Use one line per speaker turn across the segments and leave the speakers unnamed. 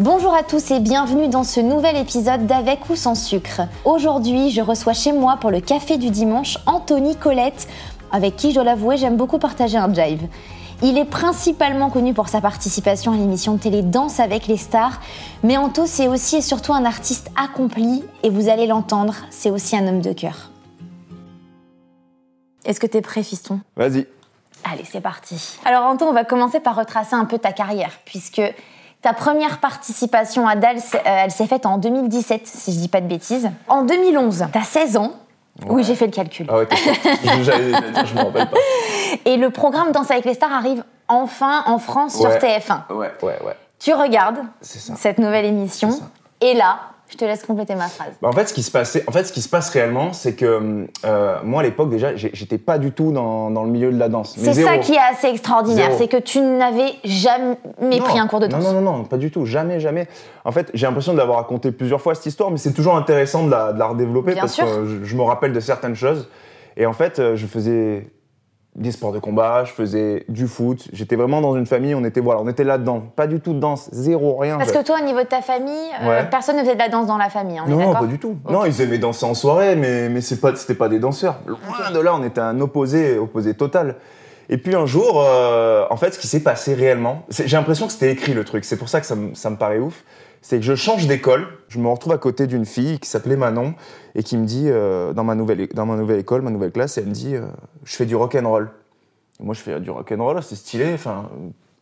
Bonjour à tous et bienvenue dans ce nouvel épisode d'Avec ou sans sucre. Aujourd'hui, je reçois chez moi pour le café du dimanche Anthony Colette, avec qui, je dois l'avouer, j'aime beaucoup partager un jive. Il est principalement connu pour sa participation à l'émission de télé Danse avec les stars, mais Anto, c'est aussi et surtout un artiste accompli, et vous allez l'entendre, c'est aussi un homme de cœur. Est-ce que t'es prêt, fiston?
Vas-y.
Allez, c'est parti. Alors Anto, on va commencer par retracer un peu ta carrière, puisque ta première participation à DALS, euh, elle s'est faite en 2017, si je dis pas de bêtises. En 2011, t'as 16 ans. Oui, j'ai fait le calcul.
Ah ouais, t'es fort. J'allais dire, je me rappelle pas.
Et le programme Danse avec les stars arrive enfin en France sur
Ouais.
TF1.
Ouais, ouais, ouais.
Tu regardes cette nouvelle émission, et là, je te laisse compléter ma phrase.
Bah, en fait, ce qui se passait, en fait, ce qui se passe réellement, c'est que euh, moi, à l'époque, déjà, j'étais pas du tout dans, dans le milieu de la danse.
C'est ça qui est assez extraordinaire, c'est que tu n'avais jamais
Non.
pris un cours de danse.
Non, non, non, non, pas du tout. Jamais, jamais. En fait, j'ai l'impression de l'avoir raconté plusieurs fois cette histoire, mais c'est toujours intéressant de la, de la redévelopper
Bien
parce
sûr.
que je, je me rappelle de certaines choses. Et en fait, euh, je faisais des sports de combat, je faisais du foot. J'étais vraiment dans une famille, on était, voilà, on était là-dedans. Pas du tout de danse, zéro, rien.
Parce que toi, au niveau de ta famille, euh,
Ouais.
personne ne faisait de la danse dans la famille, on est
Non,
d'accord
pas du tout. Non, ils aimaient danser en soirée, mais, mais c'est pas, c'était pas des danseurs. Loin de là, on était un opposé, opposé total. Et puis un jour, euh, en fait, ce qui s'est passé réellement, j'ai l'impression que c'était écrit le truc. C'est pour ça que ça me paraît ouf. C'est que je change d'école, je me retrouve à côté d'une fille qui s'appelait Manon et qui me dit euh, dans ma nouvelle dans ma nouvelle école, ma nouvelle classe, elle me dit euh, je fais du rock and roll. Et moi, je fais du rock and roll, c'est stylé, enfin,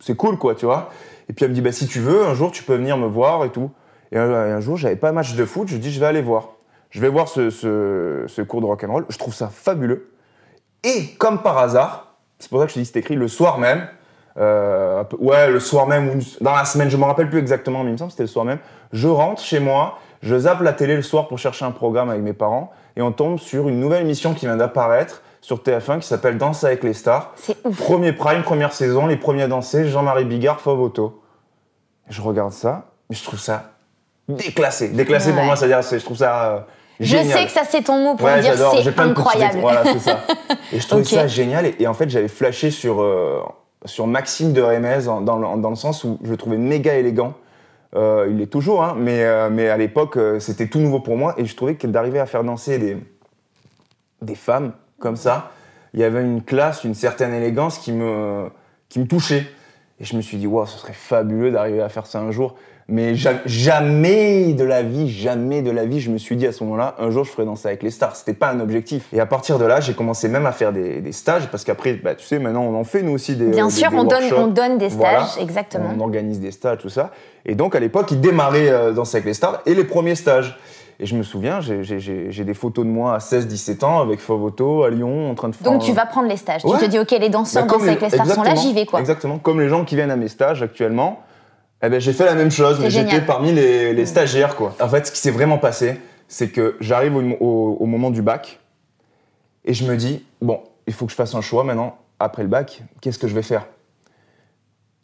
c'est cool, quoi, tu vois. Et puis elle me dit, bah, si tu veux, un jour, tu peux venir me voir et tout. Et un, un jour, j'avais pas match de foot, je dis, je vais aller voir. Je vais voir ce, ce, cours de rock and roll. Je trouve ça fabuleux. Et comme par hasard, c'est pour ça que je dis, c'est écrit le soir même. Euh, peu- ouais, le soir même ou dans la semaine, je me rappelle plus exactement, mais il me semble que c'était le soir même. Je rentre chez moi, je zappe la télé le soir pour chercher un programme avec mes parents, et on tombe sur une nouvelle émission qui vient d'apparaître sur TF1 qui s'appelle Danse avec les stars.
C'est ouf.
Premier prime, première saison, les premiers à danser, Jean-Marie Bigard, Fauve Je regarde ça, mais je trouve ça déclassé. Déclassé pour moi, c'est-à-dire, c'est- je trouve ça euh,
Je
génial.
sais que ça, c'est ton mot pour
Ouais,
dire
j'adore,
c'est incroyable.
Voilà, c'est ça. Et je trouvais
Ok.
ça génial. Et, et en fait, j'avais flashé sur, euh, sur Maxime de Rémez dans, le, sens où je le trouvais méga élégant. Euh, il est toujours, hein, mais, euh, mais à l'époque, euh, c'était tout nouveau pour moi. Et je trouvais que d'arriver à faire danser des, des femmes comme ça, il y avait une classe, une certaine élégance qui me, qui me touchait. Et je me suis dit, wow, ce serait fabuleux d'arriver à faire ça un jour. Mais ja- jamais de la vie, jamais de la vie, je me suis dit à ce moment-là, un jour je ferai danser avec les stars. C'était pas un objectif. Et à partir de là, j'ai commencé même à faire des, des stages parce qu'après, bah, tu sais, maintenant on en fait nous aussi des.
Bien
des-
sûr,
des
on donne, on donne des stages,
Voilà.
exactement.
On organise des stages, tout ça. Et donc à l'époque, il démarrait euh, Danser avec les stars et les premiers stages. Et je me souviens, j'ai- des photos de moi à 16-17 ans avec Favoto à Lyon en train de faire.
Donc tu vas prendre les stages.
Ouais.
Tu te dis, ok, les danseurs
Bah,
dansent avec les stars sont là, j'y vais quoi.
Exactement. Comme les gens qui viennent à mes stages actuellement, eh ben, j'ai fait la même chose, mais j'étais parmi les, les
Mm.
stagiaires. Quoi. En fait, ce qui s'est vraiment passé, c'est que j'arrive au, au- au moment du bac et je me dis, bon, il faut que je fasse un choix maintenant. Après le bac, qu'est-ce que je vais faire?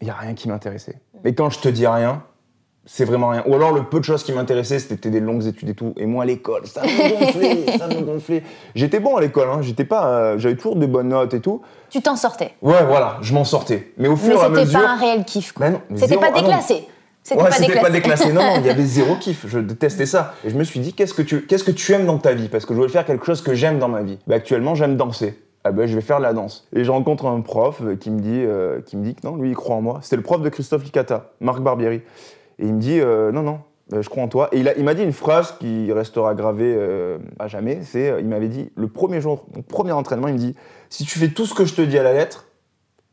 Il n'y a rien qui m'intéressait. Mais quand je te dis rien, c'est vraiment rien. Ou alors le peu de choses qui m'intéressaient, c'était des longues études et tout. Et moi, à l'école, ça me gonflait, ça me gonflait. J'étais bon à l'école, hein. j'étais pas, euh, j'avais toujours des bonnes notes et tout.
Tu t'en sortais.
Ouais, voilà, je m'en sortais. Mais au fur et à
c'était
mesure.
pas un réel kiff. quoi. C'était pas
ah
déclassé. C'était
Ouais,
pas
c'était
déclassé.
pas déclassé. Non, non, il y avait zéro kiff. Je détestais ça. Et je me suis dit, qu'est-ce que tu, qu'est-ce que tu aimes dans ta vie? Parce que je voulais faire quelque chose que j'aime dans ma vie. Bah, actuellement, j'aime danser. Ah ben, je vais faire de la danse. Et je rencontre un prof euh, qui me dit, euh, qui me dit que non, lui, il croit en moi. C'était le prof de Christophe Licata, Marc Barbieri. Et il me dit, euh, non, non, euh, je crois en toi. Et il, m'a dit une phrase qui restera gravée euh, à jamais. C'est, euh, il m'avait dit, le premier jour, mon premier entraînement, il me dit, si tu fais tout ce que je te dis à la lettre,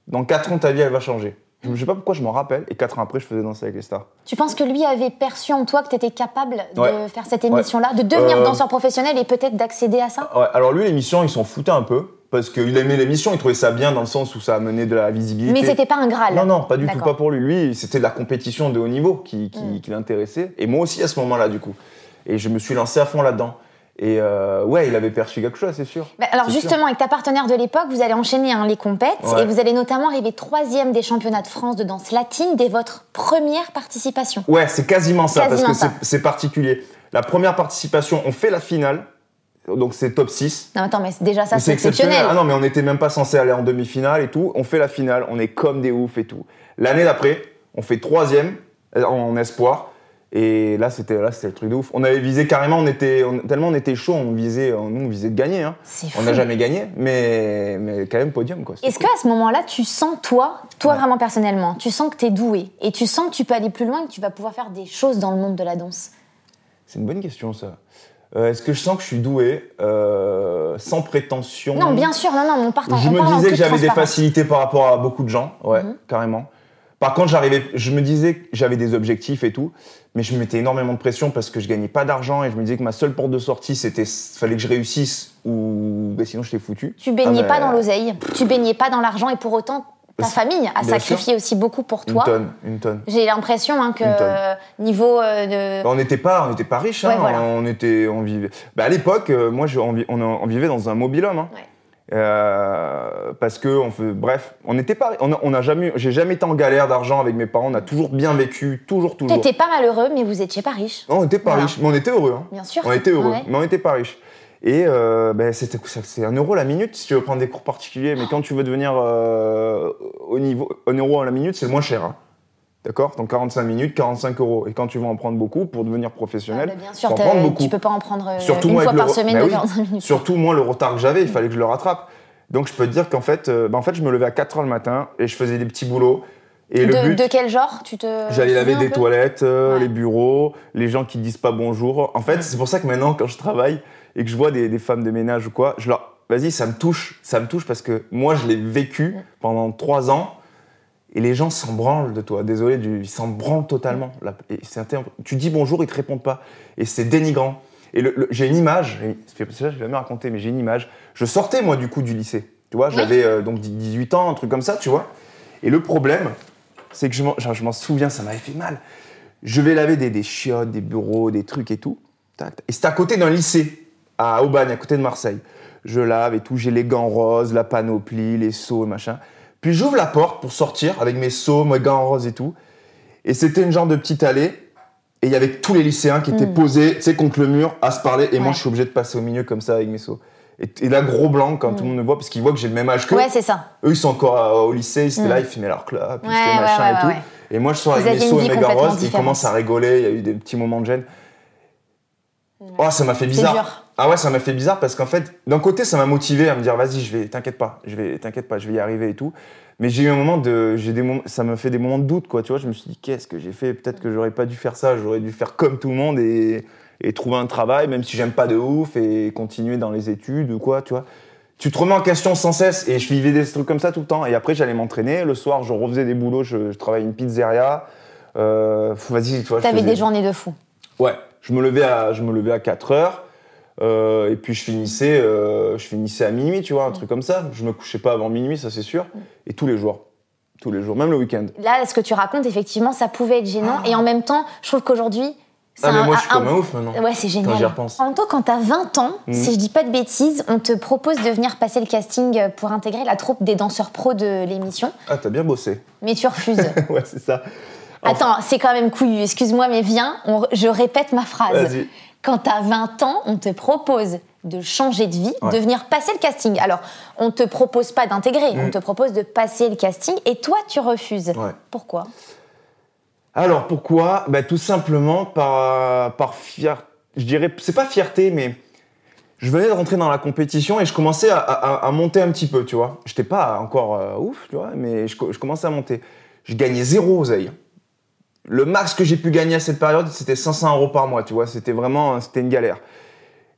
dans 4 ans, ta vie, elle va changer. Je ne sais pas pourquoi je m'en rappelle. Et 4 ans après, je faisais danser avec les stars.
Tu penses que lui avait perçu en toi que tu étais capable de faire cette émission-là, de devenir
Euh,
danseur professionnel et peut-être d'accéder à ça?
Ouais, alors lui, l'émission, il s'en foutait un peu. Parce qu'il aimait l'émission, il trouvait ça bien dans le sens où ça amenait de la visibilité.
Mais c'était pas un Graal.
Non, non, pas du tout, pas pour lui. Lui, c'était de la compétition de haut niveau qui, qui,
Mm.
qui l'intéressait. Et moi aussi à ce moment-là, du coup. Et je me suis lancé à fond là-dedans. Et euh, ouais, il avait perçu quelque chose, c'est sûr.
Bah, alors justement, avec ta partenaire de l'époque, vous allez enchaîner hein, les compètes
Ouais.
et vous allez notamment arriver troisième des championnats de France de danse latine dès votre première participation.
Ouais, c'est quasiment ça,
Quasiment
parce que c'est particulier. La première participation, on fait la finale, donc c'est top 6.
Non, attends, mais déjà ça, c'est exceptionnel.
Ah non, mais on n'était même pas censé aller en demi-finale et tout. On fait la finale, on est comme des oufs et tout. L'année d'après, on fait troisième euh, en espoir. Et là, c'était là, c'était le truc de ouf. On avait visé carrément, on était on- tellement on était chaud, on visait, on- nous on visait de gagner. hein. On n'a jamais gagné, mais mais quand même podium quoi.
Est-ce qu'à ce moment-là, tu sens, toi, toi
Ouais.
vraiment personnellement, tu sens que tu es doué et tu sens que tu peux aller plus loin, que tu vas pouvoir faire des choses dans le monde de la danse?
C'est une bonne question ça. Euh, Est-ce que je sens que je suis doué euh, sans prétention?
Non, bien sûr, non, non, on part en
Je
on
me
en
disais que j'avais des facilités par rapport à beaucoup de gens, ouais,
Mhm.
carrément. Par contre, j'arrivais, je me disais que j'avais des objectifs et tout, mais je me mettais énormément de pression parce que je gagnais pas d'argent et je me disais que ma seule porte de sortie, c'était fallait que je réussisse ou ben, sinon j'étais foutu.
Tu baignais
Ah,
pas dans l'oseille, tu baignais pas dans l'argent et pour autant, ta famille a
sûr.
sacrifié aussi beaucoup pour
Une
toi.
tonne, une tonne.
J'ai l'impression hein, que euh, niveau euh, de.
On n'était pas, on n'était pas riches, hein,
voilà.
on était, on vivait. Bah, à l'époque, euh, moi, je- on, vi- on, on vivait dans un mobil-home. hein.
Ouais.
Euh, parce que, on fait, bref, on n'était pas, on on a jamais, j'ai jamais été en galère d'argent avec mes parents. On a toujours bien vécu, toujours, toujours.
T'étais pas malheureux, mais vous étiez pas riche,
Non, on n'était pas
Voilà.
riches, mais on était heureux. hein.
bien sûr.
On était heureux,
Ouais.
mais on n'était pas riches. Et euh, ben, c'est un euro la minute si tu veux prendre des cours particuliers. Mais quand tu veux devenir euh, au niveau, un euro à la minute, c'est le moins cher. hein. D'accord? Donc 45 minutes, 45 euros. Et quand tu veux en prendre beaucoup pour devenir
Ah,
professionnel,
bah, bien sûr,
faut en
t'as-
prendre beaucoup.
tu peux pas en prendre euh,
Surtout
une fois par
le-
semaine
Bah
de
oui.
45 minutes.
Surtout moi, le retard que j'avais, il fallait que je le rattrape. Donc je peux te dire qu'en fait, bah, en fait, je me levais à 4 heures le matin et je faisais des petits boulots. Et le
de,
but,
de quel genre tu te
j'allais laver des toilettes,
Ouais.
les bureaux, les gens qui disent pas bonjour. En fait, c'est pour ça que maintenant, quand je travaille et que je vois des, des femmes de ménage ou quoi, je leur, vas-y, ça me touche, ça me touche parce que moi, je l'ai vécu pendant 3 ans. Et les gens s'en branlent de toi. Désolé, du, ils s'en branlent totalement. Là, et c'est Tu dis bonjour, ils te répondent pas. Et c'est dénigrant. Et j'ai une image, c'est ça, je l'ai jamais raconté, mais j'ai une image. Je sortais, moi, du coup, du lycée. Tu vois, j'avais euh, donc 18 ans, un truc comme ça, tu vois. Et le problème, c'est que je m'en, genre, je m'en souviens, ça m'avait fait mal. Je vais laver des, des chiottes, des bureaux, des trucs et tout. Et c'était à côté d'un lycée, à Aubagne, à côté de Marseille. Je lave et tout, j'ai les gants roses, la panoplie, les seaux et machin. Puis j'ouvre la porte pour sortir avec mes seaux, mes gants roses et tout. Et c'était une genre de petite allée. Et il y avait tous les lycéens qui étaient
Mm.
posés, tu sais, contre le mur, à se parler. Et moi, je suis obligé de passer au milieu comme ça avec mes seaux. Et, et là, gros blanc quand tout le monde me voit, parce qu'ils voient que j'ai le même âge qu'eux.
Ouais, c'est ça.
Eux, ils sont encore euh, au lycée, ils étaient
Mm.
là, ils fumaient leur clope, ils
Ouais, ouais,
machin
ouais,
et tout. Et moi, je sors
Vous
avec mes seaux et mes
complètement
garros, ils commencent à rigoler, il y a eu des petits moments de gêne. Oh, ça m'a fait bizarre. Ah ouais, ça m'a fait bizarre parce qu'en fait, d'un côté, ça m'a motivé à me dire, vas-y, je vais, t'inquiète pas, je vais, t'inquiète pas, je vais y arriver et tout. Mais j'ai eu un moment de, j'ai des moments, ça m'a fait des moments de doute, quoi. Tu vois, je me suis dit, qu'est-ce que j'ai fait? Peut-être que j'aurais pas dû faire ça. J'aurais dû faire comme tout le monde et, et trouver un travail, même si j'aime pas de ouf, et continuer dans les études ou quoi, tu vois. Tu te remets en question sans cesse et je vivais des trucs comme ça tout le temps. Et après, j'allais m'entraîner. Le soir, je refaisais des boulots. Je, je travaillais une pizzeria. Euh, vas-y, tu vois.
T'avais
faisais-
des journées de fou.
Ouais, je me levais à, je me levais à 4 heures. Euh, et puis je finissais, euh, je finissais à minuit, tu vois, un truc comme ça. Je me couchais pas avant minuit, ça c'est sûr. Et tous les jours. Tous les jours, même le week-end.
Là, ce que tu racontes, effectivement, ça pouvait être gênant. Et en même temps, je trouve qu'aujourd'hui.
Ah, mais
un-
moi je suis comme un ouf maintenant.
Ouais, c'est génial.
Quand j'y repense.
En temps, quand t'as 20 ans,
Mhm.
si je dis pas de bêtises, on te propose de venir passer le casting pour intégrer la troupe des danseurs pros de l'émission,
Ah, t'as bien bossé.
mais tu refuses.
ouais, c'est ça.
Attends, c'est quand même couillu, excuse-moi, mais viens, on- je répète ma phrase.
Vas-y.
Quand t'as 20 ans, on te propose de changer de vie,
Ouais.
de venir passer le casting. Alors, on te propose pas d'intégrer, on
Mhm.
te propose de passer le casting, et toi, tu refuses.
Ouais.
Pourquoi?
Alors pourquoi? Bah, Tout simplement par, par fierté. Je dirais, c'est pas fierté, mais je venais de rentrer dans la compétition et je commençais à, à- à monter un petit peu, tu vois. J'étais pas encore euh, ouf, tu vois, mais je, je commençais à monter. Je gagnais zéro oseille. Le max que j'ai pu gagner à cette période, c'était 500 euros par mois, tu vois. C'était vraiment, c'était une galère.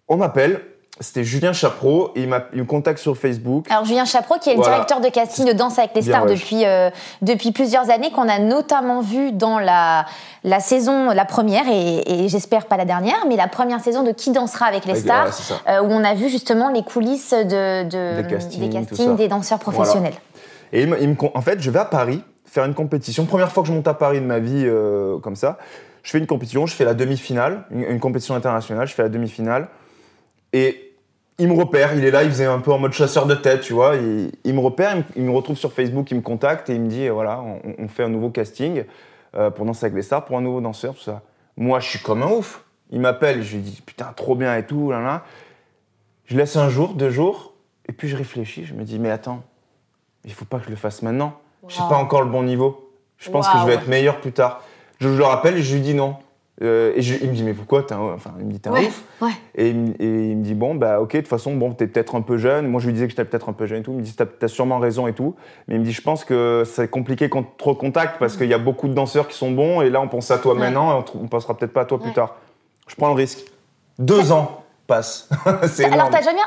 On m'appelle, c'était Julien Chapreau, et il, m'a- il me contacte sur Facebook.
Alors Julien Chapreau, qui est le
Voilà.
directeur de casting de Danse avec les
Bien,
stars
ouais.
depuis, euh, depuis plusieurs années, qu'on a notamment vu dans la, la saison, la première, et, et j'espère pas la dernière, mais la première saison de Qui dansera avec les
Avec-
stars,
ouais,
euh, où on a vu justement les coulisses de, de-
Des castings,
des, danseurs professionnels.
Et il me, il me con- en fait, je vais à Paris faire une compétition. Première fois que je monte à Paris de ma vie euh, comme ça. Je fais une compétition, je fais la demi-finale, une, compétition internationale, je fais la demi-finale. Et il me repère, il est là, il faisait un peu en mode chasseur de tête, tu vois. Il, me repère, il me, retrouve sur Facebook, il me contacte et il me dit, euh, voilà, on, on fait un nouveau casting euh, pour danser avec les stars, pour un nouveau danseur, tout ça. Moi, je suis comme un ouf. Il m'appelle, je lui dis, putain, trop bien et tout, là, là. Je laisse un jour, deux jours, et puis je réfléchis, je me dis, mais attends, il faut pas que je le fasse maintenant. Je
Wow.
pas encore le bon niveau. Je pense que je vais être meilleur plus tard. Je, je le rappelle et je lui dis non. Euh, et je- il me dit mais pourquoi t'es un, enfin il me dit t'es un
Ouais,
ouf.
ouais.
Et il, me- et il me dit bon bah ok de toute façon bon t'es peut-être un peu jeune. Moi je lui disais que j'étais peut-être un peu jeune et tout. Il me dit t'as sûrement raison et tout. Mais il me dit je pense que c'est compliqué qu'on te recontacte parce qu'il y a beaucoup de danseurs qui sont bons et là on pense à toi
Ouais.
maintenant et on, on pensera peut-être pas à toi plus tard. Je prends le risque. Deux ans
Alors, t'as jamais,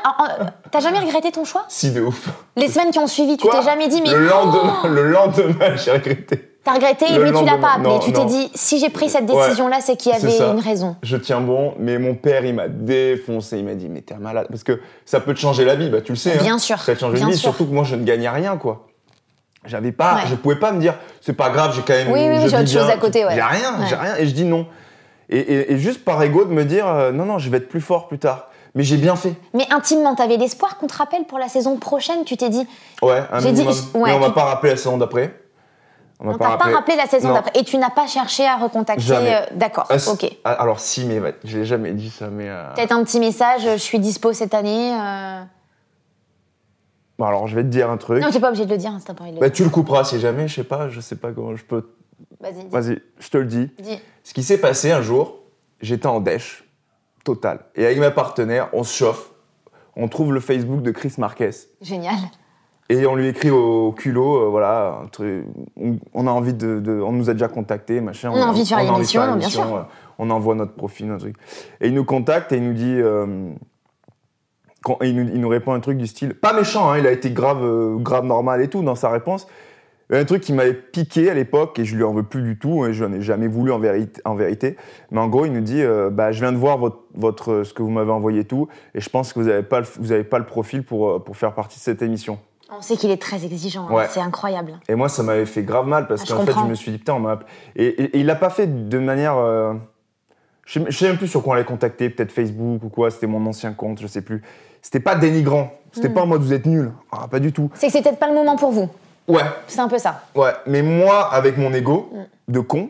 t'as jamais regretté ton choix?
Si de ouf.
Les semaines qui ont suivi, tu t'es jamais dit, mais
Le lendemain, le lendemain j'ai regretté.
t'as regretté,
Le
mais tu l'as pas appelé.
non,
tu t'es dit, si j'ai pris cette
Ouais,
décision-là, c'est qu'il y avait une raison.
Je tiens bon, mais mon père, il m'a défoncé. Il m'a dit, mais t'es un malade. Parce que ça peut te changer la vie, bah tu le sais. hein.
Bien sûr,
Ça te changer
bien
la vie,
sûr.
surtout que moi, je ne gagnais rien, quoi. J'avais pas,
Ouais.
je pouvais pas me dire, c'est pas grave, j'ai quand même.
Oui, oui, j'ai autre chose à côté, ouais.
J'ai rien,
Ouais.
j'ai rien. Et je dis non. Et, et- et juste par ego de me dire, euh, non, non, je vais être plus fort plus tard. Mais j'ai bien fait.
Mais intimement, t'avais l'espoir qu'on te rappelle pour la saison prochaine. Tu t'es dit,
Ouais, un
J'ai dit- ouais,
mais on m'a pas rappelé la saison d'après.
on t'a pas rappelé la saison d'après. Et tu n'as pas cherché à recontacter. Euh, D'accord,
Ah,
ok.
ah, Alors si, mais je l'ai jamais dit ça, mais. euh,
Peut-être un petit message, je suis dispo cette année.
Bon, alors je vais te dire un truc.
Non, t'es pas obligé de le dire, hein, si t'as pas envie de le
Bah,
dire.
tu le couperas si jamais, je sais pas, je sais pas comment je peux.
Vas-y.
Vas-y, je te le dis.
dis.
Ce qui s'est passé un jour, j'étais en dèche, total. Et avec ma partenaire, on se chauffe. On trouve le Facebook de Chris Marquez.
Génial.
Et on lui écrit au culot, euh, voilà, un truc- on, on a envie de, de- On nous a déjà contacté, machin.
On a envie de faire
on
l'émission, bien sûr.
euh, On envoie notre profil, notre truc. Et il nous contacte et il nous dit. euh, quand- il, nous, il nous répond un truc du style. Pas méchant, hein, il a été grave, grave normal et tout dans sa réponse. Un truc qui m'avait piqué à l'époque et je lui en veux plus du tout et je n'en ai jamais voulu en vérité, en vérité. Mais en gros, il nous dit euh, bah, Je viens de voir votre, votre, ce que vous m'avez envoyé et tout et je pense que vous n'avez pas, le- vous avez pas le profil pour, euh, pour faire partie de cette émission.
On sait qu'il est très exigeant, hein, c'est incroyable.
Et moi, ça m'avait fait grave mal parce
Ah,
qu'en fait, je me suis dit, putain, on m'a. Et, et- et il l'a pas fait de manière. euh, Je sais, je sais même plus sur quoi on l'avait contacté, peut-être Facebook ou quoi, c'était mon ancien compte, je sais plus. C'était pas dénigrant, c'était
Hmm.
pas en mode vous êtes nul. Ah, pas du tout.
C'est que c'est peut-être pas le moment pour vous.
Ouais,
C'est un peu ça.
ouais. Mais moi, avec mon ego
Mm.
de con,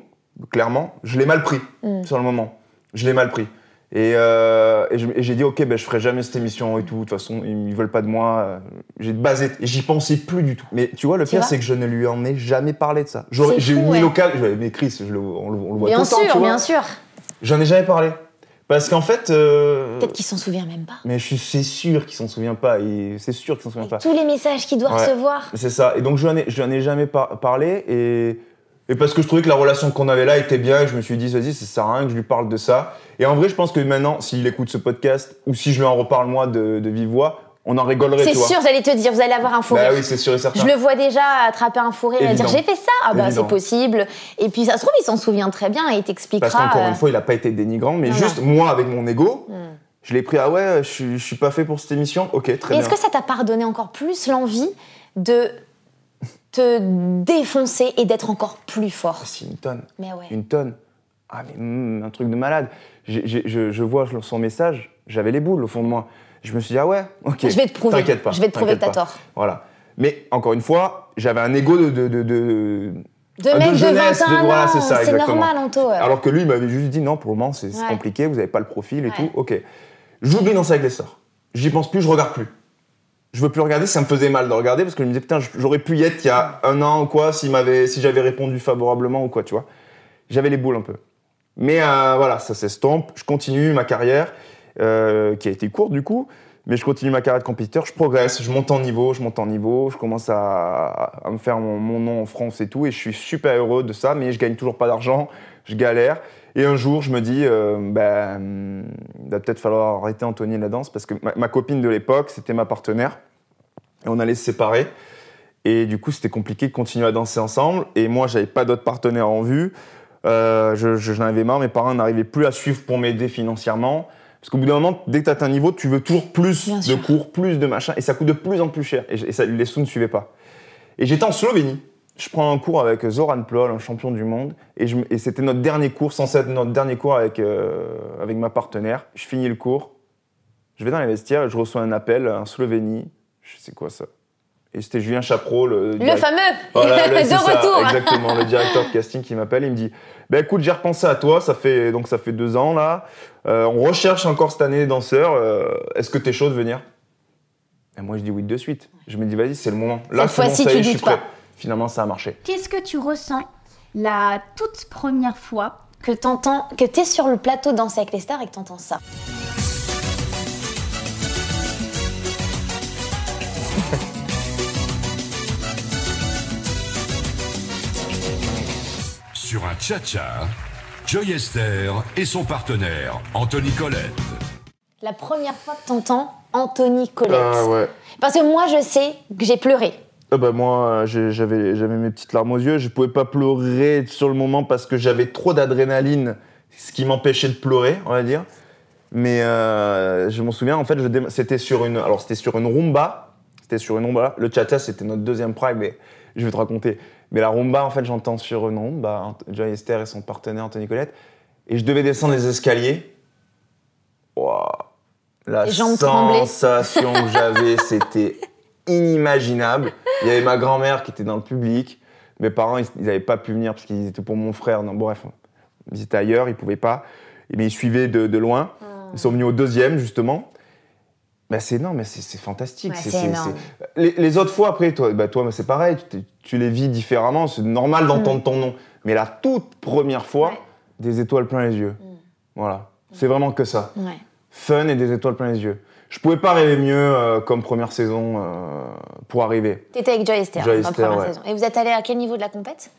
clairement, je l'ai mal pris
Mm.
sur le moment. Je l'ai mal pris. Et, euh, et j'ai dit, ok, ben, je ferai jamais cette émission et tout. De toute façon, ils veulent pas de moi. J'ai basé. Et j'y pensais plus du tout. Mais tu vois, le
Tu
pire,
vois
c'est que je ne lui en ai jamais parlé de ça. J'ai eu
ouais.
local. Mais Chris, je le- on, le, on le voit
Bien
tout le temps,
sûr,
tu vois.
bien sûr.
J'en ai jamais parlé. Parce qu'en fait. euh,
Peut-être qu'il s'en souvient même pas.
Mais je suis c'est sûr qu'il s'en souvient pas. et C'est sûr qu'il s'en souvient pas.
tous les messages qu'il doit
Ouais.
recevoir.
C'est ça. Et donc, je n'en ai, je ai jamais par- parlé. Et, et parce que je trouvais que la relation qu'on avait là était bien. Et je me suis dit, vas-y, ça sert à rien que je lui parle de ça. Et en vrai, je pense que maintenant, s'il écoute ce podcast, ou si je lui en reparle moi de, de vive voix, on en rigolerait,
C'est sûr, j'allais te dire, vous allez avoir un fou
Bah
rire.
oui, c'est sûr et certain.
Je le vois déjà attraper un fou rire et dire j'ai fait ça. Ah bah c'est possible. Et puis ça se trouve, il s'en souvient très bien et il t'expliquera.
Parce qu'encore
euh,
une fois, il n'a pas été dénigrant, mais
Non,
juste moi, avec mon ego,
Hmm.
je l'ai pris, ah ouais, je, suis- je suis pas fait pour cette émission. Ok, très
Et
bien.
est-ce que ça t'a pas redonné encore plus l'envie de te défoncer et d'être encore plus fort
Ah, C'est une tonne.
Mais ouais.
Une tonne. Ah, mais hmm, un truc de malade. Je, je vois son message, j'avais les boules au fond de moi. Je me suis dit, ah ouais, ok.
Je vais te prouver.
T'inquiète pas.
Je vais te prouver que t'as tort.
Voilà. Mais encore une fois, j'avais un ego de. de, de, de-
De mec
de
de,
jeunesse,
21
de- voilà, c'est ça,
c'est
exactement.
normal, Anto. ouais.
Alors que lui, il m'avait juste dit, non, pour le moment, c'est
Ouais.
compliqué, vous n'avez pas le profil et
Ouais.
tout. Ok. J'oublie Danser avec les stars. J'y pense plus, je regarde plus. Je veux plus regarder, ça me faisait mal de regarder parce que je me disais, putain, j'aurais pu y être il y a un an ou quoi, m'avait- si j'avais répondu favorablement ou quoi, tu vois. J'avais les boules un peu. Mais euh, voilà, ça s'estompe. Je continue ma carrière, euh, qui a été courte du coup, mais je continue ma carrière de compétiteur. Je progresse, je monte en niveau, je monte en niveau, je commence à, me faire mon, nom en France et tout, et je suis super heureux de ça, mais je gagne toujours pas d'argent, je galère. Et un jour, je me dis, euh, ben, il va peut-être falloir arrêter Anthony la danse, parce que ma, ma copine de l'époque, c'était ma partenaire, et on allait se séparer. Et du coup, c'était compliqué de continuer à danser ensemble. Et moi, j'avais pas d'autres partenaires en vue. Euh, je, je- j'en avais marre, mes parents n'arrivaient plus à suivre pour m'aider financièrement. Parce qu'au bout d'un moment, dès que tu atteins un niveau, tu veux toujours plus
Bien
de
sûr.
cours, plus de machin, et ça coûte de plus en plus cher. Et, et ça- les sous ne suivaient pas. Et j'étais en Slovénie. Je prends un cours avec Zoran Plol, un champion du monde, et, c'était notre dernier cours, censé être notre dernier cours avec, euh, avec ma partenaire. Je finis le cours, je vais dans les vestiaires et je reçois un appel en Slovénie. Je sais quoi ça? Et c'était Julien Chapreau, le,
Le
direct-
fameux
voilà,
de
c'est ça,
retour.
exactement, le directeur de casting qui m'appelle, il me dit bah écoute, j'ai repensé à toi, ça fait donc ça fait deux ans là, Euh, on recherche encore cette année des danseurs, euh, est-ce que t'es chaud de venir? Et moi je dis oui de suite. Je me dis vas-y, c'est le moment. Là,
Cette
c'est bon,
fois-ci,
ça y
tu
est, je suis
doutes
prêt.
pas.
Finalement, ça a marché.
Qu'est-ce que tu ressens La toute première fois
que t'entends, que t'es sur le plateau Danser avec les stars et que t'entends ça?
Sur un tcha-tcha, Joy Esther et son partenaire, Anthony Colette.
La première fois que t'entends Anthony Colette.
Ah ouais.
Parce que moi, je sais que j'ai pleuré.
Ah bah moi, j'avais j'avais mes petites larmes aux yeux. Je pouvais pas pleurer sur le moment parce que j'avais trop d'adrénaline, ce qui m'empêchait de pleurer, on va dire. Mais euh, je m'en souviens, en fait, je déma- c'était sur une, alors c'était sur une rumba. C'était sur une rumba. Le chata, c'était notre deuxième prime, mais je vais te raconter. Mais la rumba, en fait, j'entends sur une rumba, Joy Esther et son partenaire Anthony Colette, et je devais descendre les escaliers. Waouh, la sensation que j'avais, c'était inimaginable. Il y avait ma grand-mère qui était dans le public. Mes parents, ils n'avaient pas pu venir parce qu'ils étaient pour mon frère. Non, bref, ils étaient ailleurs, ils pouvaient pas. Mais ils suivaient de, de loin.
Ah.
Ils sont venus au deuxième, justement. Bah, c'est non, mais c'est fantastique.
Ouais,
Les, les autres fois, après, toi, bah, toi c'est pareil. Tu, tu les vis différemment. C'est normal d'entendre ton nom. Mais la toute première fois,
Mm. Ouais. Mm.
des étoiles plein les yeux. Voilà. C'est vraiment que ça
Ouais.
fun et des étoiles plein les yeux. Je pouvais pas rêver mieux euh, comme première saison euh, pour arriver.
T'étais avec Joy Esther,
Joy
la
Esther,
première saison. Et vous êtes allé à quel niveau de la compète?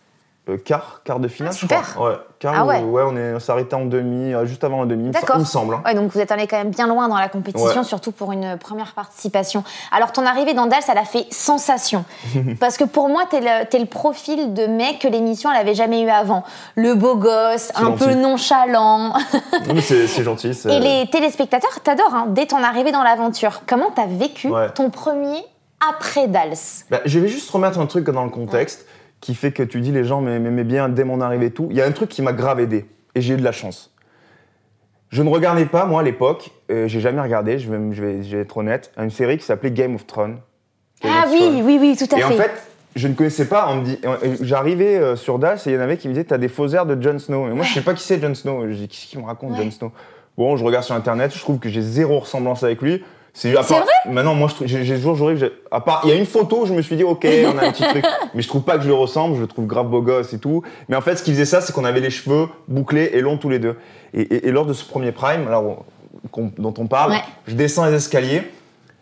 Euh, quart, quart de finale,
Ah,
je
super.
crois. Ouais, quart,
Ah ouais.
ou- on est on s'est arrêté en demi, euh, juste avant la demi, il me semble. hein.
Ouais, donc vous êtes allé quand même bien loin dans la compétition,
Ouais.
surtout pour une première participation. Alors ton arrivée dans Dals, elle a fait sensation. Parce que pour moi, t'es le, t'es le profil de mec que l'émission, elle avait jamais eu avant. Le beau gosse, un
gentil.
peu nonchalant.
Non, mais c'est gentil. c'est-
Et les téléspectateurs t'adorent hein, dès ton arrivée dans l'aventure. Comment t'as vécu
Ouais.
ton premier après Dals
Bah, je vais juste remettre un truc dans le contexte qui fait que tu dis les gens m'aimaient bien dès mon arrivée et tout. Il y a un truc qui m'a grave aidé et j'ai eu de la chance. Je ne regardais pas, moi, à l'époque, euh, j'ai jamais regardé, je vais, je, vais, je vais être honnête, une série qui s'appelait Game of Thrones. Game
Ah
of
oui,
Thrones.
oui, oui, tout à
Et
fait.
en fait, je ne connaissais pas. On me dit, j'arrivais euh, sur Dallas et il y en avait qui me disaient, t'as des faux airs de Jon Snow. Et moi, je sais pas qui c'est Jon Snow. Je dis, qu'est-ce qu'il me raconte,
Ouais.
Jon Snow? Bon, je regarde sur internet, je trouve que j'ai zéro ressemblance avec lui. C'est
vrai
Maintenant, moi, j'ai toujours juré que j'ai. À part, il y a une photo, je me suis dit, ok, on a un petit truc. Mais je trouve pas que je le ressemble, je le trouve grave beau gosse et tout. Mais en fait, ce qui faisait ça, c'est qu'on avait les cheveux bouclés et longs tous les deux. Et, et- et lors de ce premier prime, alors, dont on parle,
Ouais.
je descends les escaliers,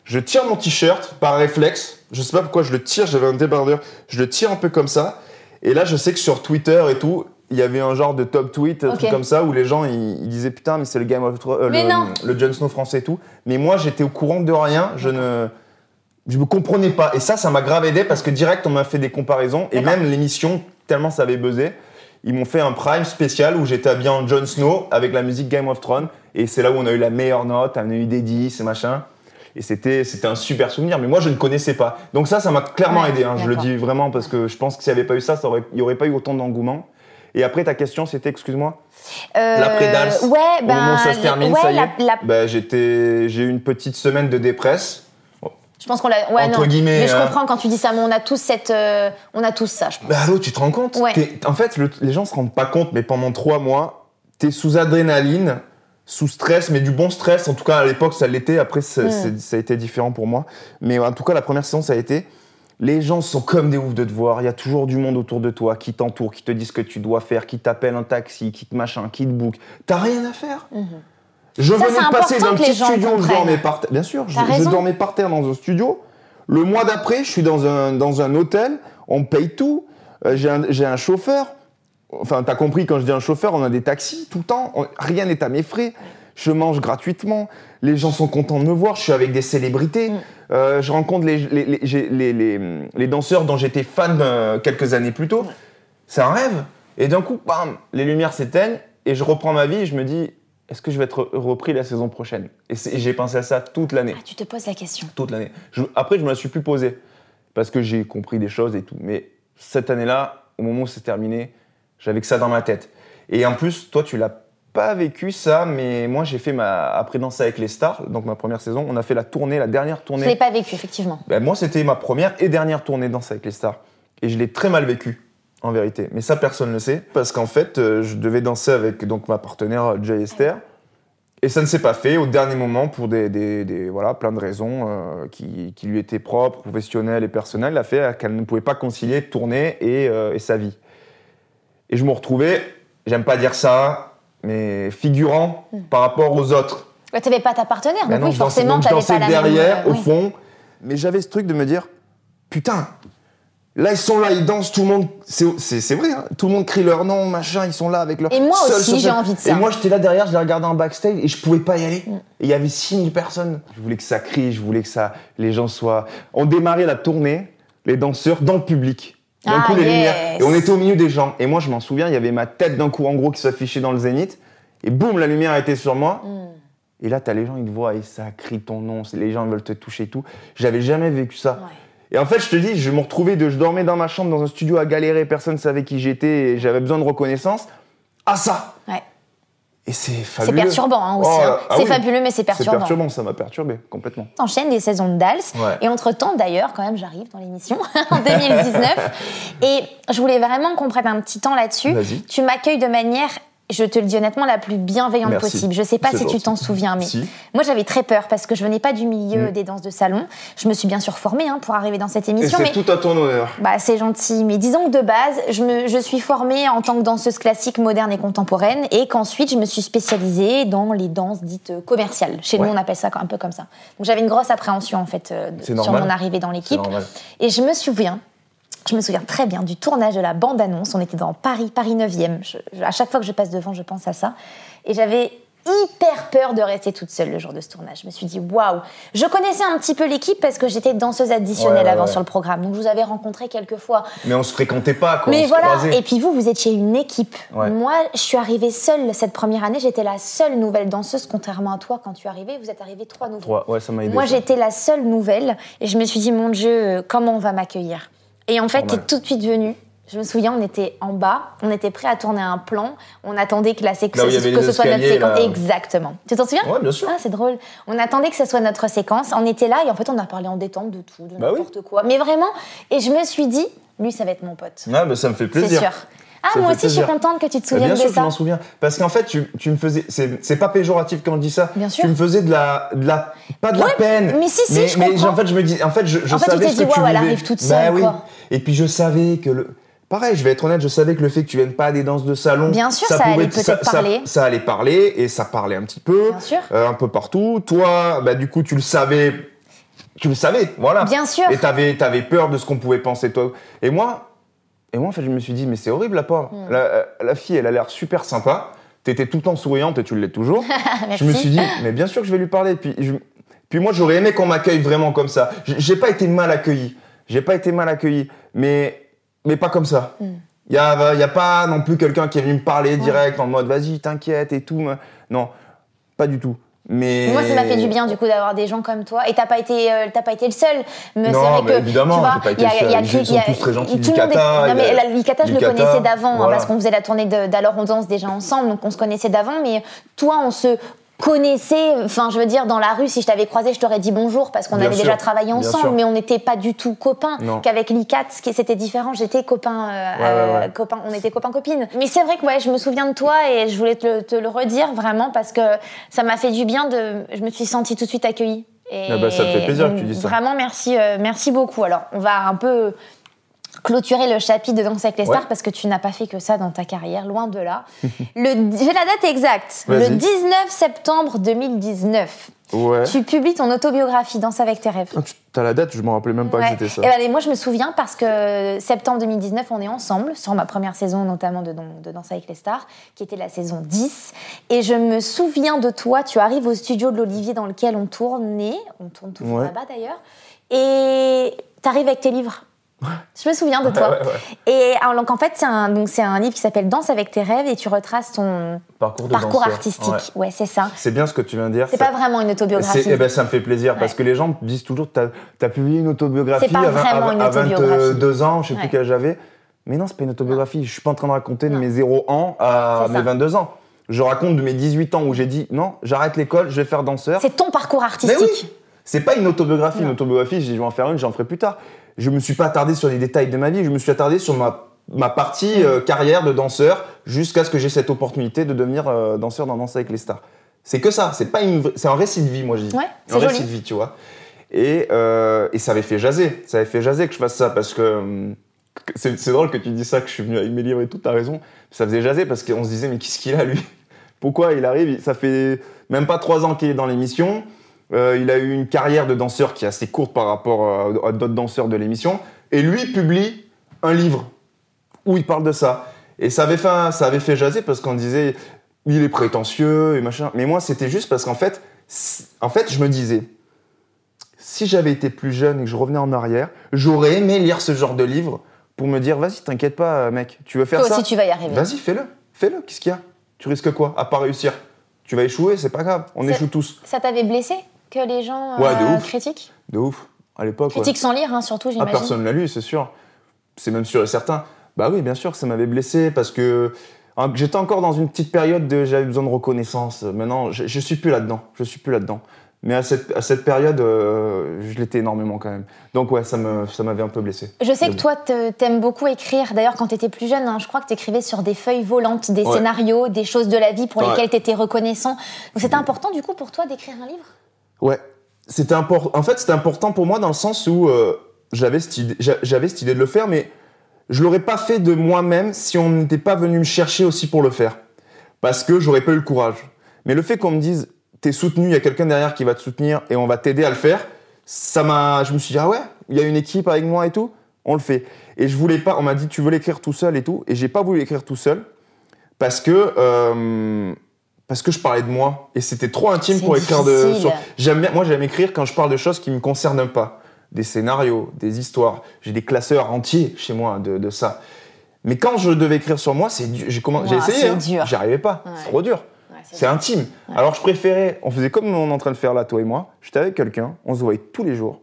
je tire mon t-shirt par réflexe. Je sais pas pourquoi je le tire, j'avais un débardeur. Je le tire un peu comme ça. Et là, je sais que sur Twitter et tout, il y avait un genre de top tweet, un
Ok.
truc comme ça, où les gens ils, ils disaient putain, mais c'est le Game of Thrones, euh, le, Jon Snow français et tout. Mais moi, j'étais au courant de rien. Je ne. Je me comprenais pas. Et ça, ça m'a grave aidé parce que direct, on m'a fait des comparaisons. Et même l'émission, tellement ça avait buzzé, ils m'ont fait un prime spécial où j'étais habillé en Jon Snow avec la musique Game of Thrones. Et c'est là où on a eu la meilleure note, on a eu des 10 et machin. Et c'était, c'était un super souvenir. Mais moi, je ne connaissais pas. Donc ça, ça m'a clairement
Ouais,
aidé. hein. Je le dis vraiment parce que je pense que s'il n'y avait pas eu ça, il n'y aurait pas eu autant d'engouement. Et après, ta question, c'était, excuse-moi
Euh,
L'après-Dals.
Ouais,
Au
ben.
ça se termine,
ouais,
ça y est
la- la-
bah, j'étais, J'ai eu une petite semaine de dépresse.
Je pense qu'on l'a. Ouais,
Entre
non.
guillemets,
Mais je
hein.
comprends quand tu dis ça, mais on a tous cette. euh, on a tous ça, je pense.
Bah allô, tu te rends compte
Ouais.
En fait, le- les gens se rendent pas compte, mais pendant trois mois, t'es sous adrénaline, sous stress, mais du bon stress. En tout cas, à l'époque, ça l'était. Après, ça,
Mm.
ça a été différent pour moi. Mais en tout cas, la première saison, ça a été. Les gens sont comme des oufs de te voir. Il y a toujours du monde autour de toi qui t'entoure, qui te dit ce que tu dois faire, qui t'appelle un taxi, qui te machin, qui te book. T'as rien à faire. Je
Mhm. Ça,
venais de passer d'un petit studio où je dormais par terre. Bien sûr, je, je dormais par terre dans un studio. Le mois d'après, je suis dans un, dans un hôtel. On me paye tout. Euh, J'ai un, chauffeur. Enfin, t'as compris, quand je dis un chauffeur, on a des taxis tout le temps. On- rien n'est à mes frais. Je mange gratuitement. Les gens sont contents de me voir. Je suis avec des célébrités.
Mm.
Euh, je rencontre les, les, les, les- danseurs dont j'étais fan euh, quelques années plus tôt. C'est un rêve. Et d'un coup, bam, les lumières s'éteignent et je reprends ma vie et je me dis, est-ce que je vais être repris la saison prochaine? Et j'ai pensé à ça toute l'année.
Ah, tu te poses la question.
Toute l'année. Après, je me la suis plus posée parce que j'ai compris des choses et tout. Mais cette année-là, au moment où c'est terminé, j'avais que ça dans ma tête. Et en plus, toi, tu l'as pas vécu ça, mais moi, j'ai fait ma après Danse avec les stars, donc ma première saison. On a fait la tournée, la dernière
Je l'ai
tournée.
pas vécu, effectivement.
Ben, moi, c'était ma première et dernière tournée Danse avec les stars. Et je l'ai très mal vécu, en vérité. Mais ça, personne ne le sait. Parce qu'en fait, euh, je devais danser avec donc, ma partenaire Jay Esther. Et ça ne s'est pas fait au dernier moment pour des, des- des- voilà, plein de raisons euh, qui, qui lui étaient propres, professionnelles et personnelles. Elle a fait qu'elle ne pouvait pas concilier tournée et, euh, et sa vie. Et je me retrouvais, j'aime pas dire ça, mais figurant par rapport aux autres.
Ouais, T'avais pas ta partenaire,
Bah
donc
non,
oui, forcément, t'avais
dansais
pas la
derrière,
même...
au
oui.
fond. Mais j'avais ce truc de me dire, putain, là ils sont là, ils dansent, tout le monde, c'est vrai, hein, tout le monde crie leur nom, machin, ils sont là avec leur.
Et moi
seul
aussi, j'ai envie de ça.
Et moi j'étais là derrière, je les regardais en backstage et je pouvais pas y aller.
Mm.
Et il y avait 6000 personnes. Je voulais que ça crie, je voulais que ça, les gens soient. On démarrait la tournée, les danseurs dans le public. D'un
Ah,
coup, les
yes.
lumières. Et on était au milieu des gens. Et moi, je m'en souviens, il y avait ma tête d'un coup, en gros, qui s'affichait dans le zénith. Et boum, la lumière était sur moi.
Mm.
Et là, t'as les gens, ils te voient et ça crie ton nom. Les gens veulent te toucher et tout. J'avais jamais vécu ça.
Ouais.
Et en fait, je te dis, je me retrouvais de, je dormais dans ma chambre, dans un studio à galérer, personne savait qui j'étais et j'avais besoin de reconnaissance. À ça
Ouais.
Et c'est
C'est
fabuleux.
perturbant hein, aussi.
Oh,
hein.
ah
c'est
oui.
fabuleux, mais c'est
C'est
perturbant.
perturbant, ça m'a perturbé complètement.
T'enchaînes les saisons de Dals.
Ouais.
Et entre-temps, d'ailleurs, quand même, j'arrive dans l'émission en 2019. et je voulais vraiment qu'on prenne un petit temps là-dessus. Tu m'accueilles de manière, je te le dis honnêtement, la plus bienveillante
Merci.
possible. Je sais pas si tu t'en souviens, mais
Si.
moi j'avais très peur parce que je venais pas du milieu
Mm.
des danses de salon. Je me suis bien sûr formée hein, pour arriver dans cette
Et
émission.
c'est
mais
tout à ton honneur.
bah, c'est gentil, mais disons que de base, je, me, je suis formée en tant que danseuse classique, moderne et contemporaine, et qu'ensuite je me suis spécialisée dans les danses dites euh, commerciales. Chez
Ouais.
nous, on appelle ça un peu comme ça. Donc j'avais une grosse appréhension en fait euh, de- sur
normal.
mon arrivée dans l'équipe. Et je me souviens, je me souviens très bien du tournage de la bande-annonce. On était dans Paris, Paris 9e. Je- je- à chaque fois que je passe devant, je pense à ça. Et j'avais hyper peur de rester toute seule le jour de ce tournage. Je me suis dit, waouh Je connaissais un petit peu l'équipe parce que j'étais danseuse additionnelle
Ouais, ouais,
avant
ouais.
sur le programme. Donc je vous avais rencontré quelques fois.
Mais on se fréquentait pas, quoi. on
Mais
se
voilà, et puis vous, vous étiez une équipe. Moi, je suis arrivée seule cette première année. J'étais la seule nouvelle danseuse, contrairement à toi quand tu es arrivée. Vous êtes arrivés trois nouvelles.
Trois, ouais, ça m'a aidé.
Moi, j'étais la seule nouvelle et je me suis dit, mon Dieu, euh, comment on va m'accueillir? Et en fait, tu es
Normal.
tout de suite venue. Je me souviens, on était en bas, on était prêt à tourner un plan, on attendait que la séquence, que ce soit notre séquence.
là.
Exactement. Tu t'en souviens
Ouais, bien sûr.
Ah, c'est drôle. On attendait que ce soit notre séquence. On était là et en fait, on a parlé en détente de tout, de
Bah oui.
n'importe quoi. Mais vraiment, et je me suis dit, lui, ça va être mon pote.
Ouais, bah, ça me fait
C'est
plaisir.
sûr. Ah,
Ça
moi aussi, je suis contente que tu te
Bah,
souviennes
bien sûr
de
que je
ça.
m'en souviens. Parce qu'en fait, tu, tu me faisais. C'est c'est pas péjoratif quand on dit ça.
Bien sûr.
Tu me faisais de la. De la pas de la peine.
mais si, si, je comprends.
en fait, je me dis. En fait, je, je
En fait, tu
savais
t'es
ce
dit,
que tu
elle arrive toute
Bah
seule,
oui.
quoi.
Et puis, je savais que le. Pareil, je vais être honnête, je savais que le fait que tu viennes pas à des danses de salon.
Bien sûr, ça allait peut-être
ça- ça-
parler.
Ça, allait parler et ça parlait un petit peu.
Bien sûr.
euh, un peu partout. Toi, bah, du coup, tu le savais. Tu le savais, voilà.
Bien sûr.
Et t'avais avais peur de ce qu'on pouvait penser, toi. Et moi, et moi, en fait, je me suis dit, mais c'est horrible, la pauvre.
Hmm.
La, la fille, elle a l'air super sympa. T'étais tout le temps souriante et tu l'es toujours. Je me suis dit, mais bien sûr que je vais lui parler. Puis, je- puis moi, j'aurais aimé qu'on m'accueille vraiment comme ça. J'ai pas été mal accueilli. J'ai pas été mal accueilli. Mais, mais pas comme ça. Il y a, y a pas non plus quelqu'un qui est venu me parler direct en mode, vas-y, t'inquiète et tout. Non, pas du tout. Mais
Moi, ça m'a fait du bien du coup d'avoir des gens comme toi. Et t'as pas été, euh, t'as pas été le seul. Mais
Non,
c'est vrai
mais
que
évidemment,
tu vois, il y a- y a-
Ils sont tous très gentils.
tout monde est-
Licata,
Non mais la- Licata, je le
Licata,
connaissais d'avant hein,
voilà.
parce qu'on faisait la tournée d'Alors on danse déjà ensemble, donc on se connaissait d'avant. Mais toi, on se connaissait. Enfin, je veux dire, dans la rue, si je t'avais croisé, je t'aurais dit bonjour parce qu'on avait
sûr,
déjà travaillé ensemble, mais on n'était pas du tout copains. Qu'avec Licat, ce qui c'était différent. J'étais copain, euh,
Ouais,
euh,
ouais.
copain, on était copains copines. Mais c'est vrai que ouais, je me souviens de toi et je voulais te, le- te le redire vraiment parce que ça m'a fait du bien de. Je me suis sentie tout de suite accueillie. Et
Ah bah, ça me fait plaisir que tu dises ça.
Vraiment, merci, euh, merci beaucoup. Alors, on va un peu clôturer le chapitre de Danse avec les stars
Ouais.
parce que tu n'as pas fait que ça dans ta carrière, loin de là. le, j'ai la date exacte. Le
Vas-y.
19 septembre 2019,
Ouais.
tu publies ton autobiographie Danse avec tes rêves.
Ah, tu- T'as la date, je me rappelais même pas
Ouais.
que c'était ça.
Et ben, et moi, je me souviens parce que septembre 2019, on est ensemble sur ma première saison, notamment de, de Danse avec les stars, qui était la saison 10. Et je me souviens de toi. Tu arrives au studio de l'Olivier dans lequel on tournait. On tourne toujours
Ouais.
là-bas d'ailleurs. Et tu arrives avec tes livres. Je me souviens de toi.
ouais, ouais.
Et alors, donc, en fait, c'est un, donc, c'est un livre qui s'appelle Danse avec tes rêves et tu retraces ton
Parcours de
parcours
danseur.
artistique.
Ouais.
C'est ça.
C'est bien ce que tu viens de dire.
C'est
ça-
pas vraiment une autobiographie.
c'est- eh ben, ça me fait plaisir parce que les gens disent toujours T'as as publié une autobiographie
C'est pas
à,
une
à
autobiographie.
22 ans, je sais plus quel j'avais. Mais non, c'est pas une autobiographie. Je suis pas en train de raconter de mes 0 ans à mes
ça.
22 ans. Je raconte de mes 18 ans où j'ai dit non, j'arrête l'école, je vais faire danseur.
C'est ton parcours
Mais
artistique.
oui C'est pas une autobiographie. Une autobiographie, je vais en faire une, j'en ferai plus tard. Je me suis pas attardé sur les détails de ma vie, je me suis attardé sur ma, ma partie
Mm.
euh, carrière de danseur jusqu'à ce que j'ai cette opportunité de devenir euh, danseur dans Danse avec les stars. C'est que ça, c'est pas une, c'est un récit de vie, moi je dis.
Ouais,
un récit de vie, tu vois. Et, euh, et ça avait fait jaser, ça avait fait jaser que je fasse ça parce que c'est drôle que tu dis ça, que je suis venu avec mes livres et tout, t'as raison. Ça faisait jaser parce qu'on se disait, mais qu'est-ce qu'il a lui? Pourquoi il arrive? Ça fait même pas trois ans qu'il est dans l'émission. Euh, il a eu une carrière de danseur qui est assez courte par rapport euh, à d'autres danseurs de l'émission. Et lui publie un livre où il parle de ça. Et ça avait fait, un- ça avait fait jaser parce qu'on disait, il est prétentieux et machin. Mais moi, c'était juste parce qu'en fait, en fait, je me disais, si j'avais été plus jeune et que je revenais en arrière, j'aurais aimé lire ce genre de livre pour me dire, vas-y, t'inquiète pas, mec, tu veux faire
Toi
ça?
aussi, tu vas y arriver.
Vas-y, fais-le, fais-le, qu'est-ce qu'il y a? Tu risques quoi? À pas réussir Tu vas échouer, c'est pas grave, on échoue tous.
Ça t'avait blessé? Que les gens
Ouais, de
euh,
ouf.
critiquent
De ouf, à l'époque. ouais.
Critiquent sans lire, hein, surtout,
Ah, personne l'a lu, c'est sûr. C'est même sûr et certain. Bah oui, bien sûr que ça m'avait blessé parce que hein, j'étais encore dans une petite période de j'avais besoin de reconnaissance. Maintenant, je, je suis plus là-dedans. Je suis plus là-dedans. Mais à cette, à cette période, euh, je l'étais énormément quand même. Donc ouais, ça me, ça m'avait un peu blessé.
Je sais que toi, t'aimes beaucoup écrire. D'ailleurs, quand t'étais plus jeune, hein, je crois que t'écrivais sur des feuilles volantes, des
Ouais.
scénarios, des choses de la vie pour
Ouais.
lesquelles t'étais reconnaissant. Donc c'était important, du coup, pour toi d'écrire un livre?
Ouais, c'était important. En fait, c'était important pour moi dans le sens où euh, j'avais cette idée, j'a- j'avais cette idée de le faire, mais je l'aurais pas fait de moi-même si on n'était pas venu me chercher aussi pour le faire, parce que j'aurais pas eu le courage. Mais le fait qu'on me dise t'es soutenu, il y a quelqu'un derrière qui va te soutenir et on va t'aider à le faire, ça m'a, je me suis dit ah ouais, il y a une équipe avec moi et tout, on le fait. Et je voulais pas, on m'a dit tu veux l'écrire tout seul et tout, et j'ai pas voulu l'écrire tout seul parce que euh, parce que je parlais de moi et c'était trop intime pour écrire de sur- J'aime moi j'aime écrire quand je parle de choses qui me concernent pas, des scénarios, des histoires. J'ai des classeurs entiers chez moi de, de ça. Mais quand je devais écrire sur moi, c'est. J'ai essayé, hein.
dur.
j'y arrivais pas,
Ouais.
c'est trop dur. C'est intime. Alors je préférais, on faisait comme on est en train de faire là, toi et moi. J'étais avec quelqu'un, on se voyait tous les jours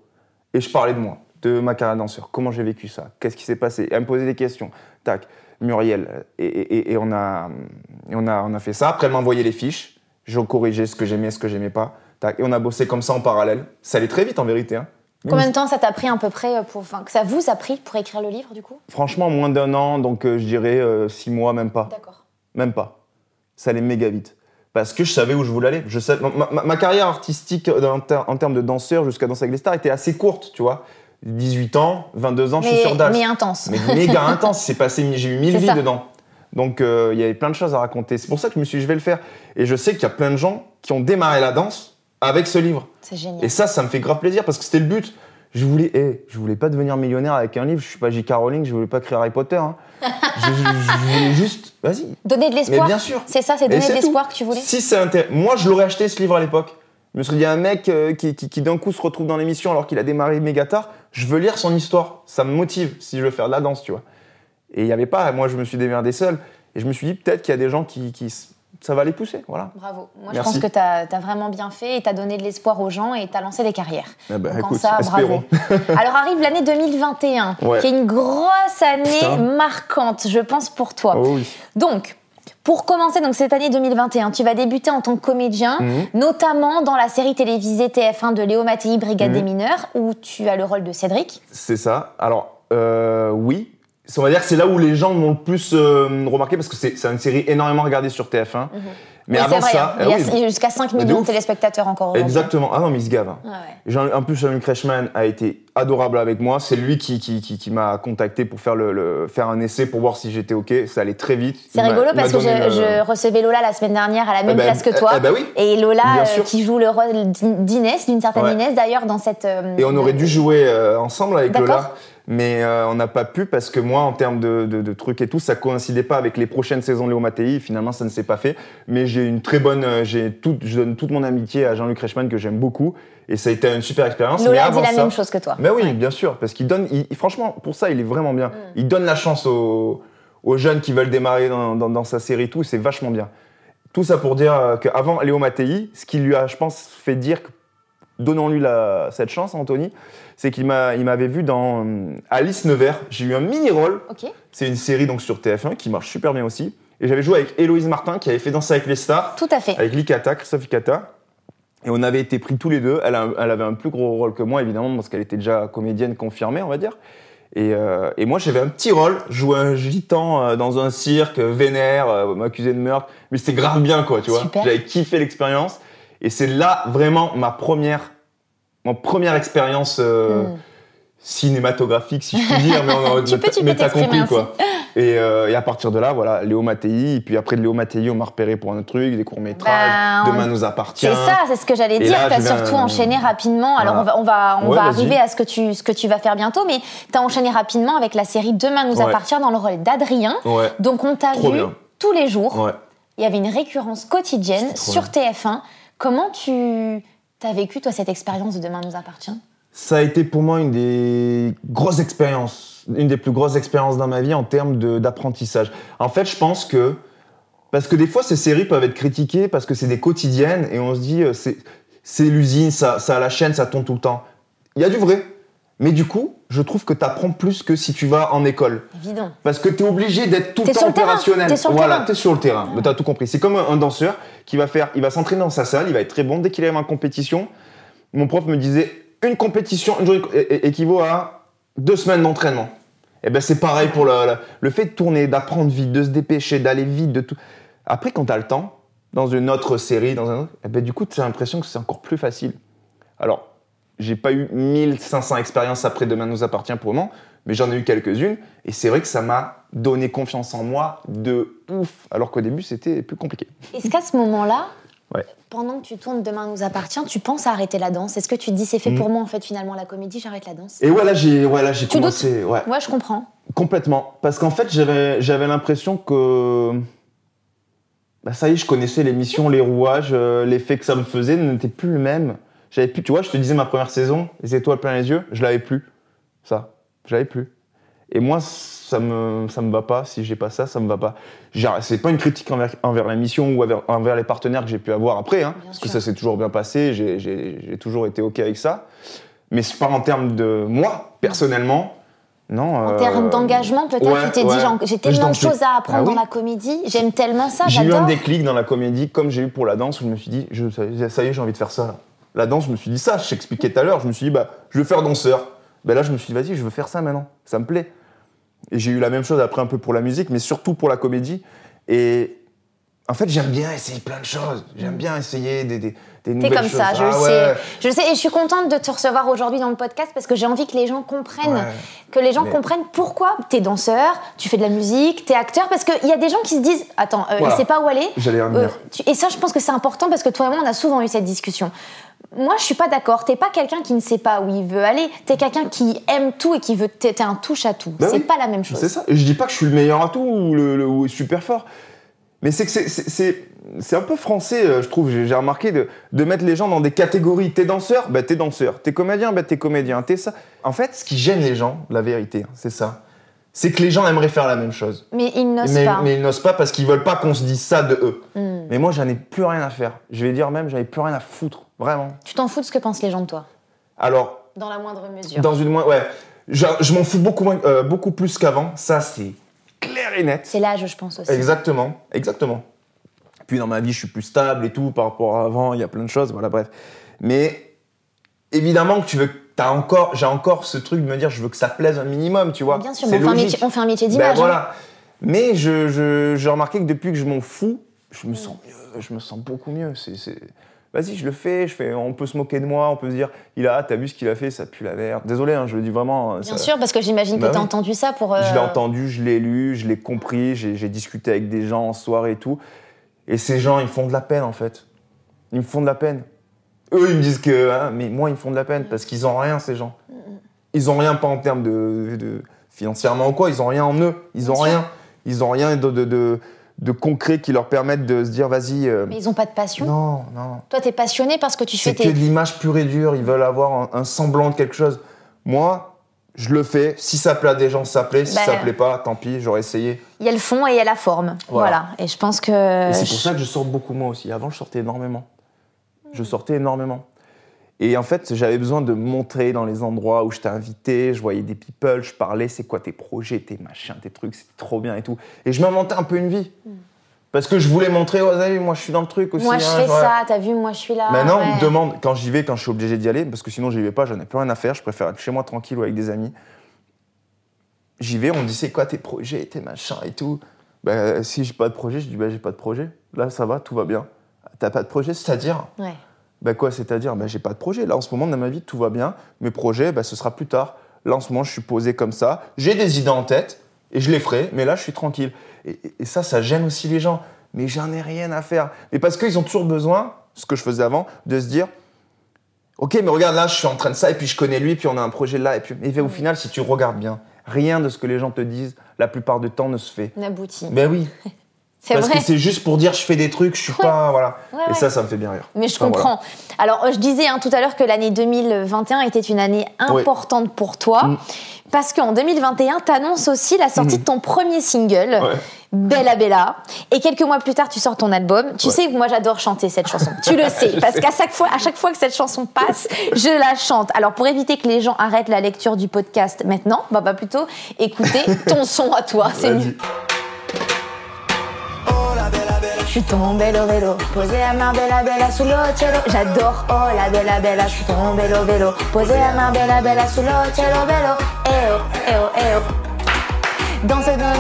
et je parlais de moi, de ma carrière danseur, comment j'ai vécu ça, qu'est-ce qui s'est passé, et elle me posait des questions. Tac, Muriel, et, et- et on, a, et on, a, on a fait ça. Après, elle m'envoyait les fiches, je corrigeais ce que j'aimais, ce que j'aimais pas. Et on a bossé comme ça en parallèle. Ça allait très vite en vérité. hein.
Combien de temps ça t'a pris à peu près euh, pour, enfin, que ça vous a pris pour écrire le livre, du coup?
Franchement, moins d'un an, donc euh, je dirais euh, six mois, même pas.
D'accord.
Même pas. Ça allait méga vite. Parce que je savais où je voulais aller. Je savais, ma, ma- ma carrière artistique en, ter- en termes de danseur jusqu'à Danser avec les stars était assez courte, tu vois. 18 ans, 22 ans, je suis
Mais,
sur Dals.
mais intense.
Mais méga intense, c'est passé, j'ai eu mille vies
ça.
dedans. Donc euh, il y avait plein de choses à raconter. C'est pour ça que je me suis dit, je vais le faire. Et je sais qu'il y a plein de gens qui ont démarré la danse avec ce livre.
C'est génial.
Et ça, ça me fait grave plaisir parce que c'était le but. Je voulais, eh, je voulais pas devenir millionnaire avec un livre. Je suis pas J.K. Rowling, je voulais pas créer Harry Potter. hein. je, je- je voulais juste, vas-y.
Donner de
Mais
l'espoir.
bien sûr.
C'est ça, c'est donner de l'espoir que tu voulais.
Si c'est moi, je l'aurais acheté ce livre à l'époque. Je me serais dit, un mec euh, qui, qui, qui d'un coup se retrouve dans l'émission alors qu'il a démarré méga tard, je veux lire son histoire. Ça me motive si je veux faire de la danse, tu vois. Et il n'y avait pas, moi je me suis démerdé seul. Et je me suis dit, peut-être qu'il y a des gens qui, ça va les pousser, voilà.
Bravo. Moi, je pense que tu as, vraiment bien fait et tu as donné de l'espoir aux gens et tu as lancé des carrières.
Eh ben,
Donc, en
écoute,
ça,
espérons.
bravo. Alors arrive l'année 2021,
Ouais.
qui est une grosse année
Putain.
marquante, je pense, pour toi.
Oh oui.
Donc, pour commencer donc cette année 2021, tu vas débuter en tant que comédien,
Mhm.
notamment dans la série télévisée TF1 de Léo Mattei, Brigade
Mhm.
des mineurs, où tu as le rôle de Cédric.
C'est ça. Alors, euh, oui. On va dire que c'est là où les gens m'ont le plus euh, remarqué parce que c'est une série énormément regardée sur TF1. Mais
Oui,
avant
vrai,
ça,
hein.
eh
il y a
oui,
jusqu'à 5
Mais de
millions de téléspectateurs encore
exactement. Ah non, mais il se gave. hein.
Ouais.
Jean- en plus, Jean-Luc a été adorable avec moi. C'est lui qui, qui, qui, qui m'a contacté pour faire, le, le- faire un essai pour voir si j'étais OK. Ça allait très vite.
C'est rigolo parce que je,
le-
je recevais Lola la semaine dernière à la même
ben,
place que
eh-
toi.
eh ben oui.
Et Lola, euh, qui joue le rôle d'In- d'Inès, d'une certaine
Ouais.
Inès d'ailleurs, dans cette. euh,
Et on aurait dû jouer ensemble avec. Lola. Mais euh, on n'a pas pu parce que moi, en termes de, de- de trucs et tout, ça coïncidait pas avec les prochaines saisons de Léo Mattei. Finalement, ça ne s'est pas fait. Mais j'ai une très bonne, euh, j'ai tout, je donne toute mon amitié à Jean-Luc Reichmann que j'aime beaucoup. Et ça a été une super expérience. mais
Lola
avant
dit la
ça,
même chose que toi.
Mais oui,
Ouais.
bien sûr, parce qu'il donne, il- franchement, pour ça, il est vraiment bien.
Mm.
Il donne la chance aux, aux jeunes qui veulent démarrer dans, dans- dans sa série et tout, c'est vachement bien. Tout ça pour dire euh, qu'avant Léo Mattei, ce qui lui a, je pense, fait dire que donnons-lui cette chance, Anthony, c'est qu'il m'a, il m'avait vu dans euh, Alice Nevers. J'ai eu un mini-rôle. C'est une série donc sur TF1 qui marche super bien aussi. Et j'avais joué avec Héloïse Martin qui avait fait Danser avec les stars
Tout à fait.
avec Likata, Christophe Likata. Et on avait été pris tous les deux. Elle, a- elle avait un plus gros rôle que moi, évidemment, parce qu'elle était déjà comédienne confirmée, on va dire. Et, euh, et moi, j'avais un petit rôle, jouer un gitan euh, dans un cirque, vénère, m'accuser de meurtre. Mais c'était grave bien, quoi, tu vois. J'avais kiffé l'expérience. Et c'est là, vraiment, ma première, ma première expérience euh,
Mm.
cinématographique, si je puis dire, mais, on,
Tu peux- tu
mais
peux
t'as compris quoi. Et, euh, et à partir de là, voilà, Léo Mattei, et puis après de Léo Mattei, on m'a repéré pour un autre truc, des courts-métrages,
Bah, on-
Demain nous appartient.
C'est ça, c'est ce que j'allais dire. Tu as surtout enchaîné rapidement. Alors,
Voilà.
on va, on va, on
Ouais,
va arriver à ce que, tu, ce que tu vas faire bientôt, mais tu as enchaîné rapidement avec la série Demain nous
Ouais.
appartient dans le rôle d'Adrien.
Ouais,
Donc, on t'a vu
bien.
tous les jours. Il y avait une récurrence quotidienne sur TF1. Comment tu as vécu, toi, cette expérience de Demain nous appartient?
Ça a été pour moi une des grosses expériences, une des plus grosses expériences dans ma vie en termes d'apprentissage. En fait, je pense que. Parce que des fois, ces séries peuvent être critiquées parce que c'est des quotidiennes et on se dit, euh, c'est l'usine, ça, ça la chaîne, ça tourne tout le temps. Il y a du vrai. Mais du coup, je trouve que tu apprends plus que si tu vas en école.
Évident.
Parce que tu es obligé d'être tout le temps opérationnel.
t'es sur le
voilà,
terrain.
tu es sur le terrain. Tu as tout compris. C'est comme un, danseur qui va faire, il va s'entraîner dans sa salle, il va être très bon. Dès qu'il arrive en compétition, mon prof me disait une compétition une journée, équivaut à deux semaines d'entraînement. Et ben c'est pareil pour le, le, le fait de tourner, d'apprendre vite, de se dépêcher, d'aller vite, de tout. Après, quand tu as le temps, dans une autre série, dans un autre, eh ben, du coup, tu as l'impression que c'est encore plus facile. Alors, j'ai pas eu 1500 expériences après Demain nous appartient pour le moment, mais j'en ai eu quelques-unes. Et c'est vrai que ça m'a donné confiance en moi de ouf. Alors qu'au début, c'était plus compliqué.
Est-ce qu'à ce moment-là,
Ouais.
pendant que tu tournes Demain nous appartient, tu penses à arrêter la danse? Est-ce que tu te dis, c'est fait
Mm.
pour moi, en fait, finalement, la comédie, j'arrête la danse?
Et voilà, j'ai voilà, j'ai
Tu
commencé. Ouais.
Ouais, je comprends.
Complètement. Parce qu'en fait, j'avais, j'avais l'impression que. Bah, ça y est, je connaissais l'émission, les rouages, euh, l'effet que ça me faisait n'était plus le même. J'avais plus, tu vois, je te disais ma première saison, les étoiles plein les yeux, je l'avais plus. Ça, je l'avais plus. Et moi, ça me, ça me va pas. Si j'ai pas ça, ça me va pas. C'est pas une critique envers, envers la mission ou envers, envers les partenaires que j'ai pu avoir après, hein, parce que ça s'est toujours bien passé. J'ai, j'ai- j'ai toujours été ok avec ça. Mais c'est pas en termes de moi personnellement. Non.
En
euh,
termes d'engagement, peut-être,
ouais,
tu t'es
ouais.
dit, j'ai tellement de choses à apprendre
Ah oui.
dans la comédie, j'aime tellement ça,
J'ai eu un déclic dans la comédie, comme j'ai eu pour la danse, où je me suis dit, je, ça, ça y est, j'ai envie de faire ça. La danse, je me suis dit ça, je t'expliquais tout à l'heure, je me suis dit, bah, je veux faire danseur. Ben là, je me suis dit, vas-y, je veux faire ça maintenant, ça me plaît. Et j'ai eu la même chose après un peu pour la musique, mais surtout pour la comédie. Et en fait, j'aime bien essayer plein de choses. J'aime bien essayer des, des, des nouvelles
comme
choses.
ça, je
Ah
le
ouais.
sais. Je le sais, et je suis contente de te recevoir aujourd'hui dans le podcast parce que j'ai envie que les gens comprennent,
Ouais.
que les gens
Mais-
comprennent pourquoi t'es danseur, tu fais de la musique, t'es acteur, parce qu'il y a des gens qui se disent, attends, euh,
Voilà.
il sait pas où aller.
J'allais
Euh, tu- et ça, je pense que c'est important parce que toi et moi, on a souvent eu cette discussion. Moi, je suis pas d'accord. T'es pas quelqu'un qui ne sait pas où il veut aller. T'es quelqu'un qui aime tout et qui veut. T'es un touche à tout.
Bah
c'est
oui.
pas la même chose.
C'est ça. Je dis pas que je suis le meilleur à tout ou, le, le- ou super fort. Mais c'est que c'est- c'est- c'est c'est un peu français, euh, je trouve. J'ai remarqué de, de mettre les gens dans des catégories. T'es danseur, bah t'es danseur. T'es comédien, bah t'es comédien. T'es ça. En fait, ce qui gêne les gens, la vérité, hein, c'est ça. C'est que les gens aimeraient faire la même chose.
Mais ils n'osent pas.
mais ils n'osent pas parce qu'ils veulent pas qu'on se dise ça de eux.
Hmm.
Mais moi, j'en ai plus rien à faire. Je vais dire même, j'en ai plus rien à foutre. Vraiment.
Tu t'en fous de ce que pensent les gens de toi,
Alors,
dans la moindre mesure.
dans une moins. Ouais. Je, je m'en fous beaucoup, moins, euh, beaucoup plus qu'avant. Ça, c'est clair et net.
C'est l'âge, je pense aussi.
Exactement, exactement. Puis dans ma vie, je suis plus stable et tout par rapport à avant, il y a plein de choses, voilà, bref. Mais évidemment que tu veux, as encore, j'ai encore ce truc de me dire, je veux que ça plaise un minimum, tu vois.
Bien sûr, on fait, un métier, on fait un métier
Ben
d'image. hein.
voilà. Mais je, je, j'ai remarqué que depuis que je m'en fous, je me sens mieux, je me sens beaucoup mieux. C'est, c'est- Vas-y, je le fais, je fais, on peut se moquer de moi, on peut se dire, il a, t'as vu ce qu'il a fait, ça pue la merde. Désolé, hein, je le dis vraiment.
Bien
ça-
sûr, parce que j'imagine
Bah
que tu as
oui.
entendu ça pour. euh,
je l'ai entendu, je l'ai lu, je l'ai compris, j'ai discuté avec des gens en soirée et tout. Et ces gens, ils me font de la peine en fait. Ils me font de la peine. Eux, ils me disent que. hein, mais moi, ils me font de la peine parce qu'ils ont rien, ces gens. Ils ont rien, pas en termes de, de- financièrement ou quoi, ils ont rien en eux. Ils ont
Bien sûr.
rien. Ils ont rien de, de, de, de concret qui leur permette de se dire, vas-y. euh,
Mais ils ont pas de passion.
non, non.
Toi, t'es passionné parce que tu fais
C'est que
tes.
de l'image pure et dure. Ils veulent avoir un, un semblant de quelque chose. Moi, je le fais. Si ça plaît à des gens, ça plaît. Si
Bah,
ça plaît pas, tant pis, j'aurais essayé.
Il y a le fond et il y a la forme. Voilà.
Voilà.
Et je pense que.
C'est pour ça que je sors beaucoup moins aussi. Avant, je sortais énormément. Je sortais énormément. Et en fait, j'avais besoin de montrer dans les endroits où j'étais invité, je voyais des people, je parlais, c'est quoi tes projets, tes machins, tes trucs, c'était trop bien et tout. Et je m'inventais un peu une vie. Parce que je voulais montrer, oh, vu, moi je suis dans le truc aussi.
Moi, je
hein,
fais
genre,
ça, t'as vu, moi, je suis là.
Maintenant, on
ouais.
me demande, quand j'y vais, quand je suis obligé d'y aller, parce que sinon j'y vais pas, j'en ai plus rien à faire, je préfère être chez moi tranquille ou avec des amis. J'y vais, on me dit c'est quoi tes projets, tes machins et tout. Ben, si j'ai pas de projet, je dis ben, j'ai pas de projet. Là, ça va, tout va bien. T'as pas de projet, c'est-à-dire
Ouais.
Ben quoi, c'est-à-dire Ben j'ai pas de projet. Là, en ce moment, dans ma vie, tout va bien. Mes projets, ben, ce sera plus tard. Là, en ce moment, je suis posé comme ça. J'ai des idées en tête et je les ferai, mais là, je suis tranquille. Et, et- et ça, ça gêne aussi les gens. Mais j'en ai rien à faire. Mais parce qu'ils ont toujours besoin, ce que je faisais avant, de se dire Ok, mais regarde, là, je suis en train de ça, et puis je connais lui, puis on a un projet là. Et puis, mais au final, si tu regardes bien, rien de ce que les gens te disent, la plupart du temps, ne se fait.
N'aboutit.
Ben oui.
C'est
Parce
vrai.
que c'est juste pour dire je fais des trucs, je suis pas. Voilà.
Ouais,
Et ça, ça me fait bien rire.
Mais je
Enfin, voilà.
comprends. Alors, euh, je disais hein, tout à l'heure que l'année 2021 était une année importante pour toi.
Mm.
Parce qu'en 2021, tu annonces aussi la sortie de ton premier single. Bella Bella. Et quelques mois plus tard, tu sors ton album. Tu
Ouais.
sais que moi, j'adore chanter cette chanson. Tu le sais. parce qu'à chaque, fois, à chaque fois que cette chanson passe, je la chante. Alors, pour éviter que les gens arrêtent la lecture du podcast maintenant, bah, bah plutôt écouter ton son à toi. C'est mieux. Je suis tombée au vélo, posé à ma bella bella sous l'ocello. J'adore, oh la bella bella, je suis tombée au vélo, posé à ma bella bella sous l'ocello, vélo. Eh oh, eh oh, eh oh. Danse, danse.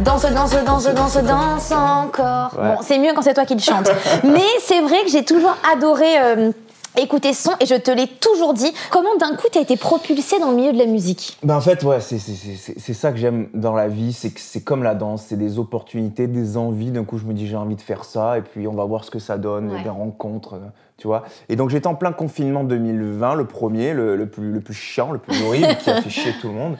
Danse, danse, danse, danse, danse encore.
Ouais.
Bon, c'est mieux quand c'est toi qui le chante. Mais c'est vrai que j'ai toujours adoré euh, écouter ce son et je te l'ai toujours dit. Comment d'un coup t'as été propulsé dans le milieu de la musique?
Ben en fait, ouais, c'est- c'est c'est- c'est- c'est ça que j'aime dans la vie, c'est que c'est comme la danse, c'est des opportunités, des envies. D'un coup, je me dis j'ai envie de faire ça, et puis on va voir ce que ça donne,
Ouais.
des rencontres, euh, tu vois. Et donc j'étais en plein confinement 2020, le premier, le, le plus, le plus chiant, le plus horrible, qui a fait chier tout le monde.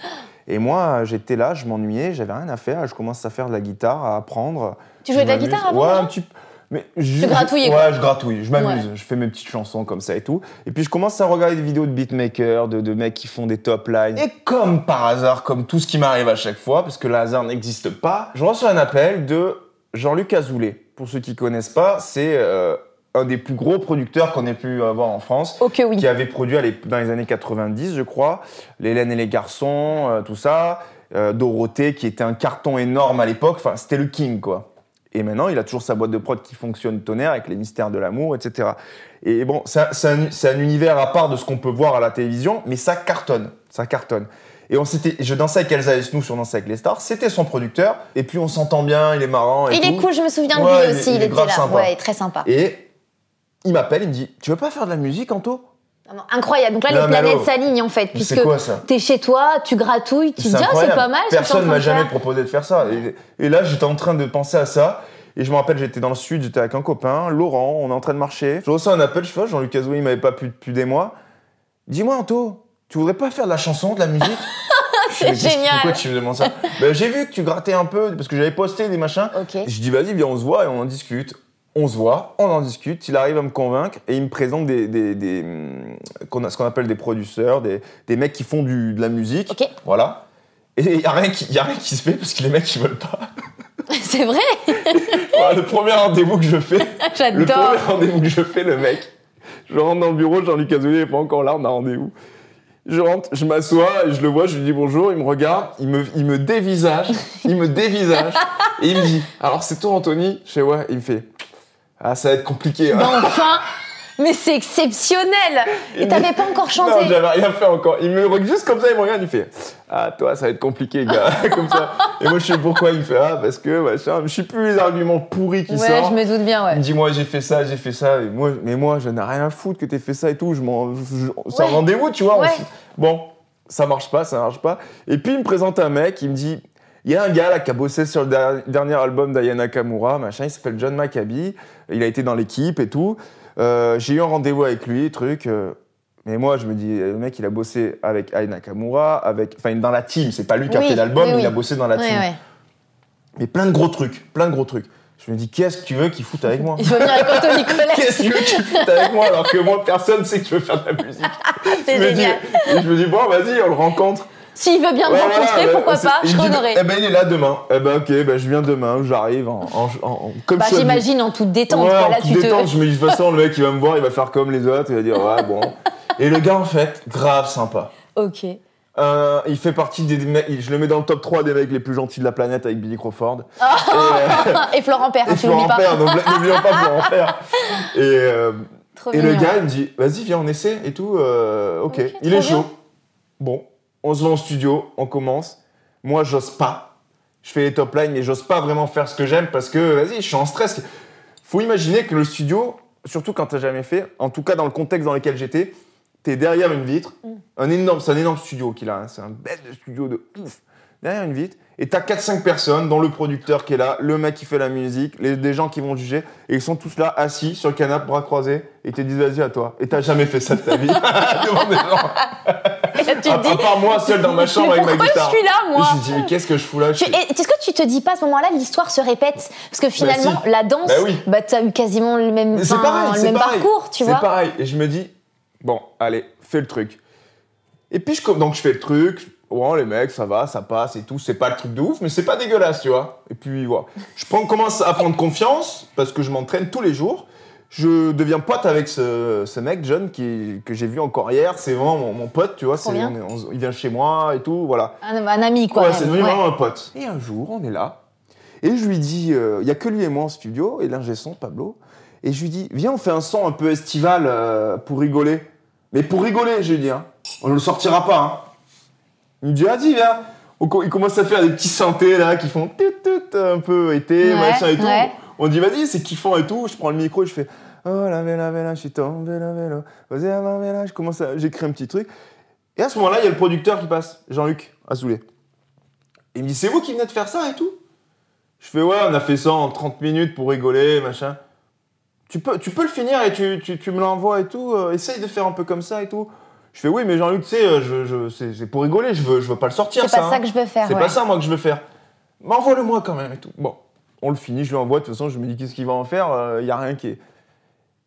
Et moi, j'étais là, je m'ennuyais, j'avais rien à faire, je commence à faire de la guitare, à apprendre.
Tu jouais de la guitare avant
Ouais,
déjà
un petit peu. Mais je,
gratouillais,
Ouais, je gratouille, je m'amuse,
Ouais.
je fais mes petites chansons comme ça et tout. Et puis je commence à regarder des vidéos de beatmakers, de, de mecs qui font des top lines. Et comme par hasard, comme tout ce qui m'arrive à chaque fois, parce que le hasard n'existe pas, je reçois un appel de Jean-Luc Azoulay. Pour ceux qui connaissent pas, c'est euh, un des plus gros producteurs qu'on ait pu avoir en France
que oui.
qui avait produit dans les années 90, je crois, L'Hélène et les garçons, euh, tout ça, euh, Dorothée, qui était un carton énorme à l'époque, enfin, c'était le king, quoi. Et maintenant, il a toujours sa boîte de prod qui fonctionne tonnerre avec les mystères de l'amour, etc. Et bon, c'est un- univers à part de ce qu'on peut voir à la télévision, mais ça cartonne, ça cartonne. Et on s'était, je dansais avec Elsa Esnou sur Danser avec les stars, c'était son producteur, et puis on s'entend bien, il est marrant. Et
Il est cool, je me souviens de
Ouais,
lui
il
aussi,
il
il,
est
était là.
sympa.
Ouais, très sympa.
Et il m'appelle, il me dit, tu veux pas faire de la musique, Anto?
Non, incroyable. Donc là,
Non,
les planètes s'alignent en fait, puisque
c'est quoi ça
t'es chez toi, tu gratouilles, tu te dis ah c'est pas mal.
Personne m'a jamais
faire.
proposé de faire ça. Et, et là, j'étais en train de penser à ça. Et je me rappelle, j'étais dans le sud, j'étais avec un copain, Laurent, on est en train de marcher. Je reçois un appel, je fais, Jean-Luc Azoulay, il m'avait pas pu depuis des mois. Dis-moi, Anto, tu voudrais pas faire de la chanson, de la musique
C'est génial.
Pourquoi tu me demandes ça Ben, J'ai vu que tu grattais un peu, parce que j'avais posté des machins.
Ok.
Je dis, vas-y, viens, on se voit et on en discute. On se voit, on en discute, il arrive à me convaincre et il me présente des, des, des, hum, ce qu'on appelle des producteurs, des, des mecs qui font du, de la musique. Voilà. Et il n'y a, rien qui- y a rien qui se fait parce que les mecs ils veulent pas.
C'est vrai,
Voilà, le premier rendez-vous que je fais, le premier rendez-vous que je fais, le mec, je rentre dans le bureau, Jean-Luc Azoulay n'est pas encore là, on a rendez-vous. Je rentre, je m'assois et je le vois, je lui dis bonjour, il me regarde, il me, il me dévisage, il me dévisage et il me dit Alors c'est toi Anthony? Je fais ouais, il me fait Ah ça va être compliqué. hein.
Ben, enfin, mais c'est exceptionnel. Et
Il
t'avais pas encore
Non,
chanté.
j'avais rien fait encore. Il me regarde juste comme ça, il me regarde, il fait Ah, toi, ça va être compliqué, gars. comme ça. Et moi, je sais pourquoi. Il me fait Ah, parce que, machin. Je sais plus les arguments pourris qui
ouais,
sortent.
je me doute bien,
Il
ouais.
me dit Moi, j'ai fait ça, j'ai fait ça. Et moi, mais moi, je n'ai rien à foutre que t'aies fait ça et tout. Je m'en. je- C'est un
Ouais.
rendez-vous, tu vois.
Ouais.
Bon, ça marche pas, ça marche pas. Et puis, il me présente un mec, il me dit il y a un gars là qui a bossé sur le der- dernier album d'Ayana Kamura, machin, il s'appelle John Maccabi, il a été dans l'équipe et tout. Euh, J'ai eu un rendez-vous avec lui, truc. euh, mais moi, je me dis, le mec, il a bossé avec Ayana Nakamura, avec, enfin, dans la team. C'est pas lui qui a
Oui,
fait l'album,
oui, oui.
il a bossé dans la team. Mais plein de gros trucs, plein de gros trucs. Je me dis, qu'est-ce que tu veux qu'il foute avec moi?
Je veux venir avec.
Qu'est-ce que tu veux qu'il foute avec moi alors que moi, personne sait que je veux faire de la musique?
C'est
dis,
génial.
et je me dis, bon, vas-y, on le rencontre.
S'il veut bien me
Ouais,
rencontrer, pourquoi pas Je rehonorerai.
Eh ben, il est là demain. Eh ben, ok, ben, je viens demain, j'arrive en, en, en- comme
Bah, j'imagine en toute détente.
Ouais,
quoi.
en toute
tu te.
détente, je me dis, de toute façon, le mec, il va me voir, il va faire comme les autres, il va dire, ouais, bon. Et le gars, en fait, grave sympa.
Ok.
Euh, il fait partie des mecs, je le mets dans le top 3 des mecs les plus gentils de la planète avec Billy Crawford.
Et Florent Père, hein,
Et
tu
Florent
pas.
Père, donc n'oublions pas Florent Père. Et, euh, et le gars, il me dit, vas-y, viens, on essaie et tout. euh, ok, il est chaud. Bon, on se va en studio, on commence. Moi, j'ose pas. Je fais les top lines, mais j'ose pas vraiment faire ce que j'aime parce que, vas-y, je suis en stress. Faut imaginer que le studio, surtout quand t'as jamais fait, en tout cas dans le contexte dans lequel j'étais, t'es derrière une vitre, un énorme, c'est un énorme studio qu'il a, hein, c'est un de studio de ouf, derrière une vitre, et t'as 4-5 personnes, dont le producteur qui est là, le mec qui fait la musique, les, des gens qui vont juger, et ils sont tous là, assis sur le canapé, bras croisés, et te disent vas-y à toi. Et t'as jamais fait ça de ta vie. Devant des gens.
tu
À,
dis,
à part moi, seul dans ma chambre avec ma
pourquoi
guitare.
je suis là, moi
Et je me dis, mais qu'est-ce que je fous là Je
Est-ce que tu te dis pas à ce moment-là, l'histoire se répète Parce que finalement,
si.
la danse,
Bah oui.
bah, tu as eu quasiment le même,
c'est
enfin,
pareil,
le
c'est
même
pareil.
parcours, tu
C'est
vois.
pareil. Et je me dis, bon, allez, fais le truc. Et puis, je, donc, je fais le truc. Ouais, les mecs, ça va, ça passe et tout. C'est pas le truc de ouf, mais c'est pas dégueulasse, tu vois. Et puis, voilà. Je prends, commence à prendre confiance parce que je m'entraîne tous les jours. Je deviens pote avec ce, ce mec, John, qui, que j'ai vu encore hier. C'est vraiment mon, mon pote, tu vois. C'est- on on- il vient chez moi et tout, voilà.
Un, un ami, quoi.
Ouais, c'est devenu
Ouais.
vraiment un pote. Et un jour, on est là. Et je lui dis, euh, il y a que lui et moi en studio, et l'ingé son, Pablo. Et je lui dis, viens, on fait un son un peu estival euh, pour rigoler. Mais pour rigoler, je lui dis, hein. on ne le sortira pas. Hein. Il me dit, vas-y, viens. Il commence à faire des petits synthés là qui font tout, tout, un peu été,
Ouais,
machin et tout.
ouais.
On dit, vas-y, c'est kiffant et tout. Je prends le micro et je fais, oh la vela, vela, je suis tombé, la vela. Vas-y, la vela. Je commence à, j'écris un petit truc. Et à ce moment-là, il y a le producteur qui passe, Jean-Luc Azoulay. Il me dit, c'est vous qui venez de faire ça et tout? Je fais, ouais, on a fait ça en 30 minutes pour rigoler, machin. Tu peux, tu peux le finir et tu, tu, tu me l'envoies et tout. euh, essaye de faire un peu comme ça et tout. Je fais, oui, mais Jean-Luc, tu sais, euh, je, je, c'est pour rigoler, je veux, je veux pas le sortir.
C'est pas
hein.
ça que je veux faire.
C'est
ouais.
pas ça, moi, que je veux faire. Mais envoie-le-moi quand même et tout. Bon, on le finit, je lui envoie. De toute façon, je me dis, qu'est-ce qu'il va en faire Il y a rien qui est.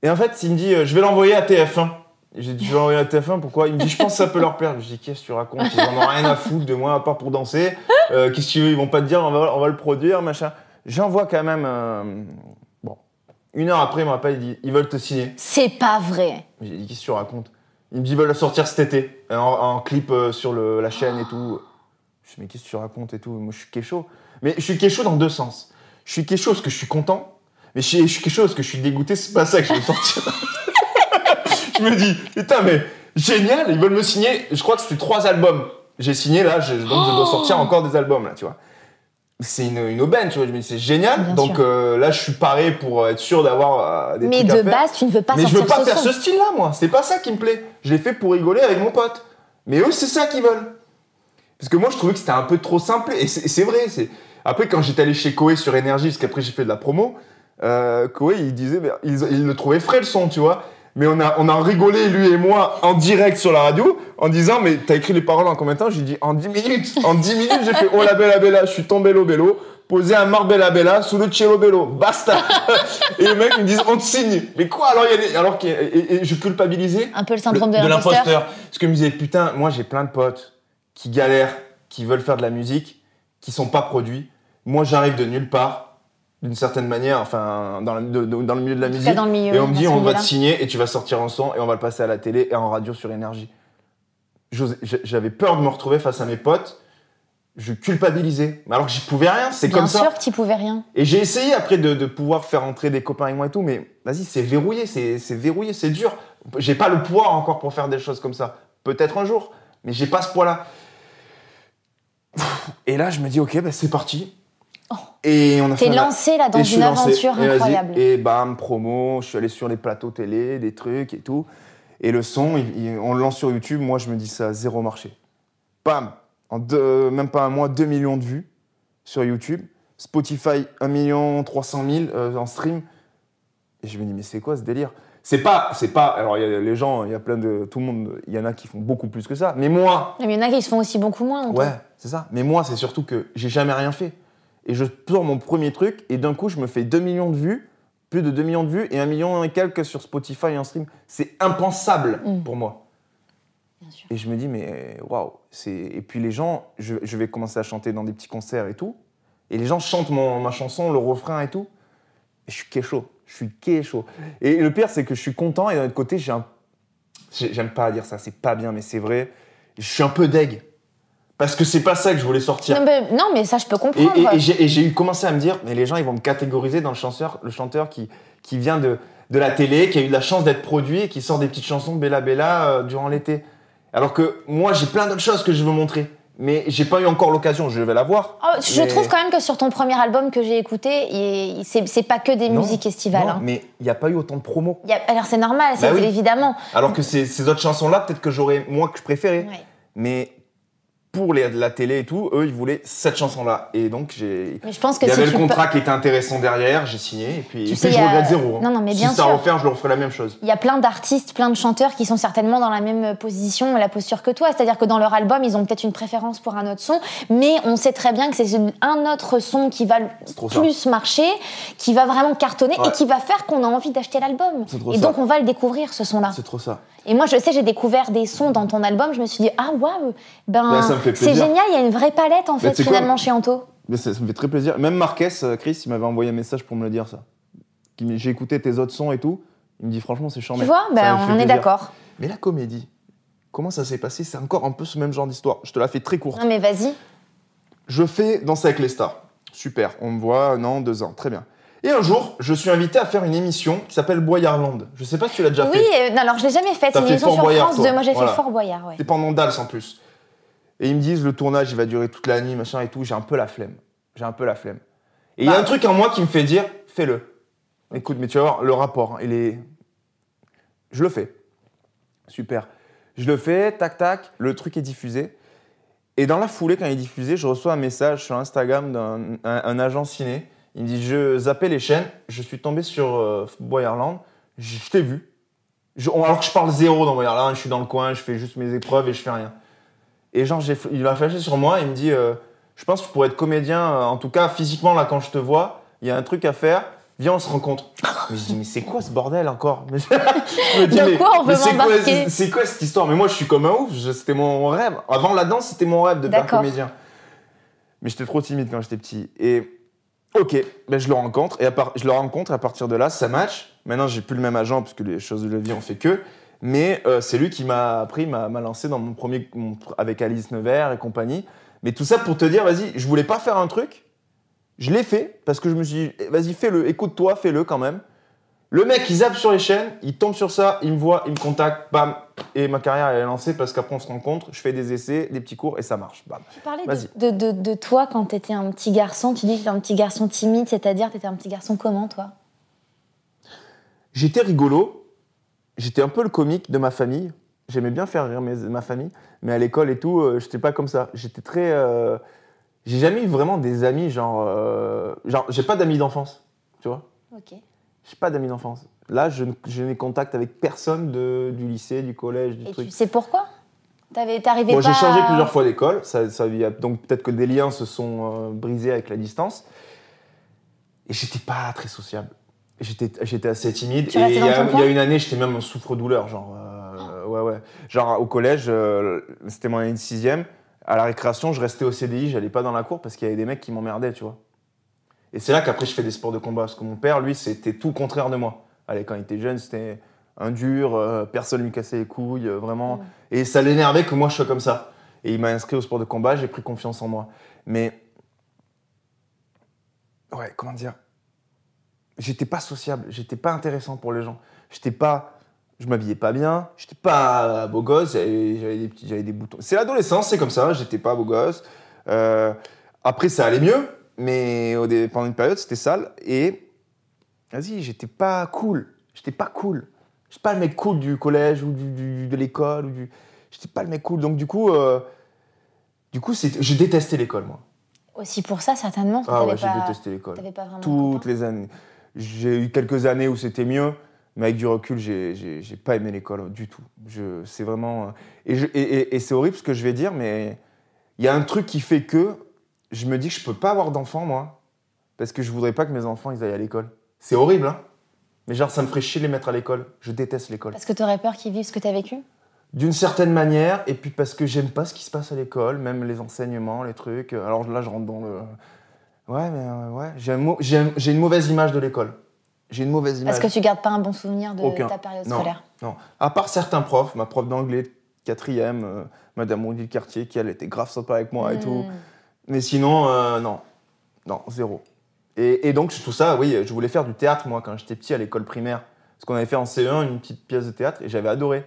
Et en fait, il me dit, euh, je vais l'envoyer à TF1. Et J'ai dit, je vais l'envoyer à TF1, pourquoi? Il me dit, je pense que ça peut leur plaire. Je dis, qu'est-ce que tu racontes? Ils en ont rien à foutre de moi, à part pour danser. Euh, qu'est-ce que tu veux? Ils vont pas te dire, on va, on va le produire, machin. J'envoie quand même. euh, Bon. Une heure après, il me rappelle, il dit, ils veulent te signer.
C'est pas vrai.
J'ai dit, qu'est-ce que tu racontes? Il me dit, ils veulent le sortir cet été, en, en clip euh, sur le- la chaîne et tout. Je dis, mais qu'est-ce que tu racontes et tout? Moi, je suis kécho. Mais je suis kécho dans deux sens. Je suis kécho parce que je suis content, mais je suis, je suis kécho parce que je suis dégoûté, c'est pas ça que je veux sortir. je me dis, putain, mais génial, ils veulent me signer. Je crois que c'était trois albums. J'ai signé là, je- donc je dois sortir encore des albums là, tu vois. C'est une, une aubaine, tu vois. Je me dis, c'est génial.
Bien
donc euh, là, je suis paré pour être sûr d'avoir euh, des
Mais
trucs à
de
faire.
base, tu ne veux pas
Mais je veux pas
ce
faire
son.
ce style-là, moi. C'est pas ça qui me plaît. Je l'ai fait pour rigoler avec mon pote. Mais eux, c'est ça qu'ils veulent. Parce que moi, je trouvais que c'était un peu trop simple. Et c'est vrai. c'est Après, quand j'étais allé chez Koé sur Énergie, parce qu'après j'ai fait de la promo, euh, Koé, il disait, mais il, il le trouvait frais le son, tu vois. Mais on a, on a rigolé, lui et moi, en direct sur la radio, en disant, mais t'as écrit les paroles en combien de temps? J'ai dit, en 10 minutes. En 10 minutes, j'ai fait, oh la bella bella, je suis tombé lo bello, posé un marbella bella sous le cielo bello, basta. et les mecs ils me disent, on te signe. Mais quoi Alors, il y a des- alors que, et, et je culpabilisais
Un peu le syndrome
le-
de l'imposteur.
Parce que je me disais, putain, moi j'ai plein de potes qui galèrent, qui veulent faire de la musique, qui sont pas produits. Moi j'arrive de nulle part, d'une certaine manière, enfin, dans, la- de- de- dans le milieu de la
cas,
musique.
dans le milieu,
et on me dit, on va te signer et tu vas sortir un son et on va le passer à la télé et en radio sur énergie. J'avais peur de me retrouver face à mes potes. Je culpabilisais. Mais alors que j'y pouvais rien, c'est
Bien
comme ça.
sûr que tu pouvais rien.
Et j'ai essayé après de, de pouvoir faire entrer des copains avec moi et tout, mais vas-y, c'est verrouillé, c'est verrouillé, c'est dur. J'ai pas le poids encore pour faire des choses comme ça. Peut-être un jour, mais j'ai pas ce poids-là. Et là, je me dis, ok, ben c'est parti. Et on a fait.
T'es lancé là dans une aventure incroyable.
Et bam, promo, je suis allé sur les plateaux télé, des trucs et tout. Et le son, il- il- on le lance sur YouTube, moi je me dis ça zéro marché. Bam En deux- même pas un mois, 2 millions de vues sur YouTube. Spotify, 1 million 300 000 euh, en stream. Et je me dis, mais c'est quoi ce délire? C'est pas, c'est pas. Alors, il y a les gens, il y a plein de. Tout le monde, il y en a qui font beaucoup plus que ça. Mais moi,
Mais il y en a qui se font aussi beaucoup moins.
Ouais, c'est ça. Mais moi, c'est surtout que j'ai jamais rien fait. Et je sors mon premier truc, et d'un coup, je me fais 2 millions de vues, plus de 2 millions de vues, et 1 million et quelques sur Spotify et en stream. C'est impensable
Mm.
pour moi.
Bien sûr.
Et je me dis, mais waouh. Et puis les gens, je, je vais commencer à chanter dans des petits concerts et tout. Et les gens chantent mon, ma chanson, le refrain et tout. Et je suis kécho. Je suis kécho. Et le pire, c'est que je suis content, et d'un autre côté, j'ai un. j'ai- J'aime pas dire ça, c'est pas bien, mais c'est vrai. Je suis un peu deg. Parce que c'est pas ça que je voulais sortir.
Non, mais, non, mais ça, je peux comprendre.
et- et j'ai et j'ai eu commencé à me dire, mais les gens, ils vont me catégoriser dans le chanteur, le chanteur qui, qui vient de, de la télé, qui a eu de la chance d'être produit et qui sort des petites chansons Bella Bella euh, durant l'été. Alors que moi, j'ai plein d'autres choses que je veux montrer. mais j'ai pas eu encore l'occasion, je vais la voir.
Oh, je
Mais-
trouve quand même que sur ton premier album que j'ai écouté, c'est pas que des
Non,
musiques estivales.
non,
hein.
mais il n'y a pas eu autant de promos.
Il y a- alors c'est normal,
Bah oui.
évidemment.
Alors que ces, ces autres chansons-là, peut-être que j'aurais moi que je préférais.
Ouais.
Mais pour les, la télé et tout, eux, ils voulaient cette chanson-là. Et donc, j'ai.
Mais je pense que
Il y
si
avait le contrat qui était intéressant derrière, j'ai signé. Et puis,
Tu
et
sais,
puis je
a-
regrette zéro. hein.
Non, non, mais
si
bien
à
sûr.
refaire, je le referai la même chose.
Il y a plein d'artistes, plein de chanteurs qui sont certainement dans la même position, la posture que toi. C'est-à-dire que dans leur album, ils ont peut-être une préférence pour un autre son, mais on sait très bien que c'est un autre son qui va
ça.
plus marcher, qui va vraiment cartonner et qui va faire qu'on a envie d'acheter l'album. Et
ça.
donc on va le découvrir, ce son-là.
C'est trop ça.
Et moi, je sais, j'ai découvert des sons dans ton album, je me suis dit, ah waouh, ben,
fait
c'est génial, il y a une vraie palette en fait, finalement, chez Anto.
Mais ça, ça me fait très plaisir. Même Marquez, euh, Chris, il m'avait envoyé un message pour me le dire, ça. J'ai écouté tes autres sons et tout. Il me dit, franchement, c'est charmant.
Tu vois, ben, on est d'accord.
Mais la comédie, comment ça s'est passé? C'est encore un peu ce même genre d'histoire. Je te la fais très courte.
Non mais vas-y.
Je fais Danser avec les stars. Super, on me voit un an, deux ans, très bien. Et un jour, je suis invité à faire une émission qui s'appelle Boyardland. Je sais pas si tu l'as déjà
Oui,
fait.
euh, non, alors je l'ai jamais faite, c'est une
fait
émission
Fort
sur
Boyard,
France
toi.
2, moi j'ai
Voilà.
fait Fort Boyard, ouais.
C'est pendant Dals en plus. Et ils me disent le tournage il va durer toute la nuit, machin et tout. J'ai un peu la flemme. J'ai un peu la flemme. Et il y a
Bah.
un truc en moi qui me fait dire fais-le. Écoute, mais tu vas voir le rapport. hein, il est. Je le fais. Super. Je le fais, tac tac. Le truc est diffusé. Et dans la foulée, quand il est diffusé, je reçois un message sur Instagram d'un un, un agent ciné. Il me dit Je zappais les chaînes, je suis tombé sur euh, Boyerland, je, je t'ai vu. Je- alors que je parle zéro dans Boyerland, je suis dans le coin, je fais juste mes épreuves et je fais rien. Et genre, il a flashé sur moi, il me dit euh, Je pense que tu pourrais être comédien, euh, en tout cas physiquement, là, quand je te vois, il y a un truc à faire, viens, on se rencontre. mais je dis Mais c'est quoi ce bordel encore? Mais je me dis, mais-
quoi on veut
mais c'est quoi-
m'embarquer?
C'est quoi cette histoire? Mais moi, je suis comme un ouf, c'était mon rêve. Avant la danse, c'était mon rêve de faire comédien. Mais j'étais trop timide quand j'étais petit. Et ok, ben je le rencontre, et à part- je le rencontre, et à partir de là, ça match. Maintenant, j'ai plus le même agent, parce que les choses de la vie, on fait que. Mais euh, c'est lui qui m'a appris, m'a lancé dans mon premier. avec Alice Nevers et compagnie. Mais tout ça pour te dire, vas-y, je voulais pas faire un truc. Je l'ai fait, parce que je me suis dit, eh, vas-y, fais-le, écoute-toi, fais-le quand même. Le mec, il zappe sur les chaînes, il tombe sur ça, il me voit, il me contacte, bam, et ma carrière elle est lancée parce qu'après on se rencontre, je fais des essais, des petits cours et ça marche. Bam.
Tu parlais de, de, de, de toi quand t'étais un petit garçon, tu dis que t'étais un petit garçon timide, c'est-à-dire t'étais un petit garçon comment toi?
J'étais rigolo, j'étais un peu le comique de ma famille, j'aimais bien faire rire mes- ma famille, mais à l'école et tout, euh, j'étais pas comme ça. J'étais très. euh, J'ai jamais eu vraiment des amis, genre. euh, Genre, j'ai pas d'amis d'enfance, tu vois
Ok.
J'ai pas d'amis d'enfance. Là, je, je n'ai contact avec personne de, du lycée, du collège, du
Et
truc.
tu sais pourquoi? T'avais- T'arrivais
Bon,
pas
j'ai changé
à-
plusieurs fois d'école, ça, ça, donc peut-être que des liens se sont euh, brisés avec la distance. Et j'étais pas très sociable. J'étais j'étais assez timide.
Tu
et
restais
il y, a une année, j'étais même en souffre-douleur. Genre, euh, ouais, ouais. Genre au collège, euh, c'était mon année de sixième. À la récréation, je restais au CDI, j'allais pas dans la cour parce qu'il y avait des mecs qui m'emmerdaient, tu vois. Et c'est là qu'après, je fais des sports de combat. Parce que mon père, lui, c'était tout le contraire de moi. Allez, quand il était jeune, c'était un dur, euh, personne lui cassait les couilles, euh, vraiment. Et ça l'énervait que moi, je sois comme ça. Et il m'a inscrit au sport de combat, j'ai pris confiance en moi. Mais. Ouais, comment dire? J'étais pas sociable, j'étais pas intéressant pour les gens. J'étais pas. Je m'habillais pas bien, j'étais pas beau gosse, j'avais des petits, j'avais des boutons. C'est l'adolescence, c'est comme ça, j'étais pas beau gosse. Euh, après, ça allait mieux, mais au dé- pendant une période, c'était sale. Et. Vas-y, j'étais pas cool. J'étais pas cool. J'étais pas le mec cool du collège ou du, du- de l'école. ou du... J'étais pas le mec cool. Donc, du coup, euh, du coup je détestais l'école, moi.
Aussi pour ça, certainement.
Ah ouais, j'ai
pas-
détesté l'école. Toutes les années. J'ai eu quelques années où c'était mieux, mais avec du recul, j'ai, pas aimé l'école du tout. C'est vraiment. euh, Et, je- et, et- et c'est horrible ce que je vais dire, mais il y a un truc qui fait que je me dis que je peux pas avoir d'enfants, moi, parce que je voudrais pas que mes enfants ils aillent à l'école. C'est horrible, hein Mais genre, ça me ferait chier de les mettre à l'école. Je déteste l'école.
Parce que t'aurais peur qu'ils vivent ce que t'as vécu?
D'une certaine manière, et puis parce que j'aime pas ce qui se passe à l'école, même les enseignements, les trucs. Alors là, je rentre dans le. Ouais, mais euh, ouais, j'ai, un mau- j'ai un- j'ai une mauvaise image de l'école. J'ai une mauvaise image.
Parce que tu gardes pas un bon souvenir de
Aucun.
ta période
Non.
scolaire?
Non. À part certains profs, ma prof d'anglais, quatrième, euh, Madame Odile Cartier, qui elle était grave sympa avec moi et tout.
Hmm.
Mais sinon, euh, non. Non, zéro. Et, et donc, tout ça, oui, je voulais faire du théâtre, moi, quand j'étais petit à l'école primaire. Parce qu'on avait fait en CE1 une petite pièce de théâtre et j'avais adoré.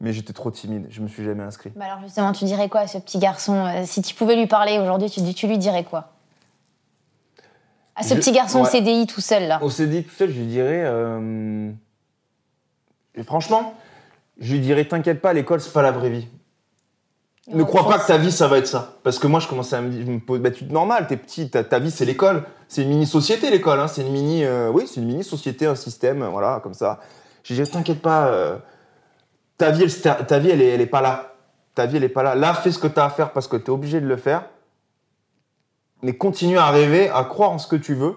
mais j'étais trop timide. Je me suis jamais inscrit.
Bah alors justement, tu dirais quoi à ce petit garçon euh, Si tu pouvais lui parler aujourd'hui, tu, tu lui dirais quoi? À ce
Je-
petit garçon au. CDI tout seul là.
S'est dit tout seul, je lui dirais. euh, et franchement, je lui dirais T'inquiète pas, l'école, c'est pas la vraie vie. Ne crois pas que ta vie, ça va être ça. Parce que moi, je commençais à me dire je me pose, bah, tu normal, t'es petit, ta, ta vie, c'est l'école. C'est une mini-société, l'école. hein. C'est une mini. euh, oui, c'est une mini-société, un système, euh, voilà, comme ça. Je lui dirais T'inquiète pas, euh, ta vie, elle, ta vie elle, est, elle est pas là. Ta vie, elle est pas là. Là, fais ce que t'as à faire parce que t'es obligé de le faire. Mais continue à rêver, à croire en ce que tu veux.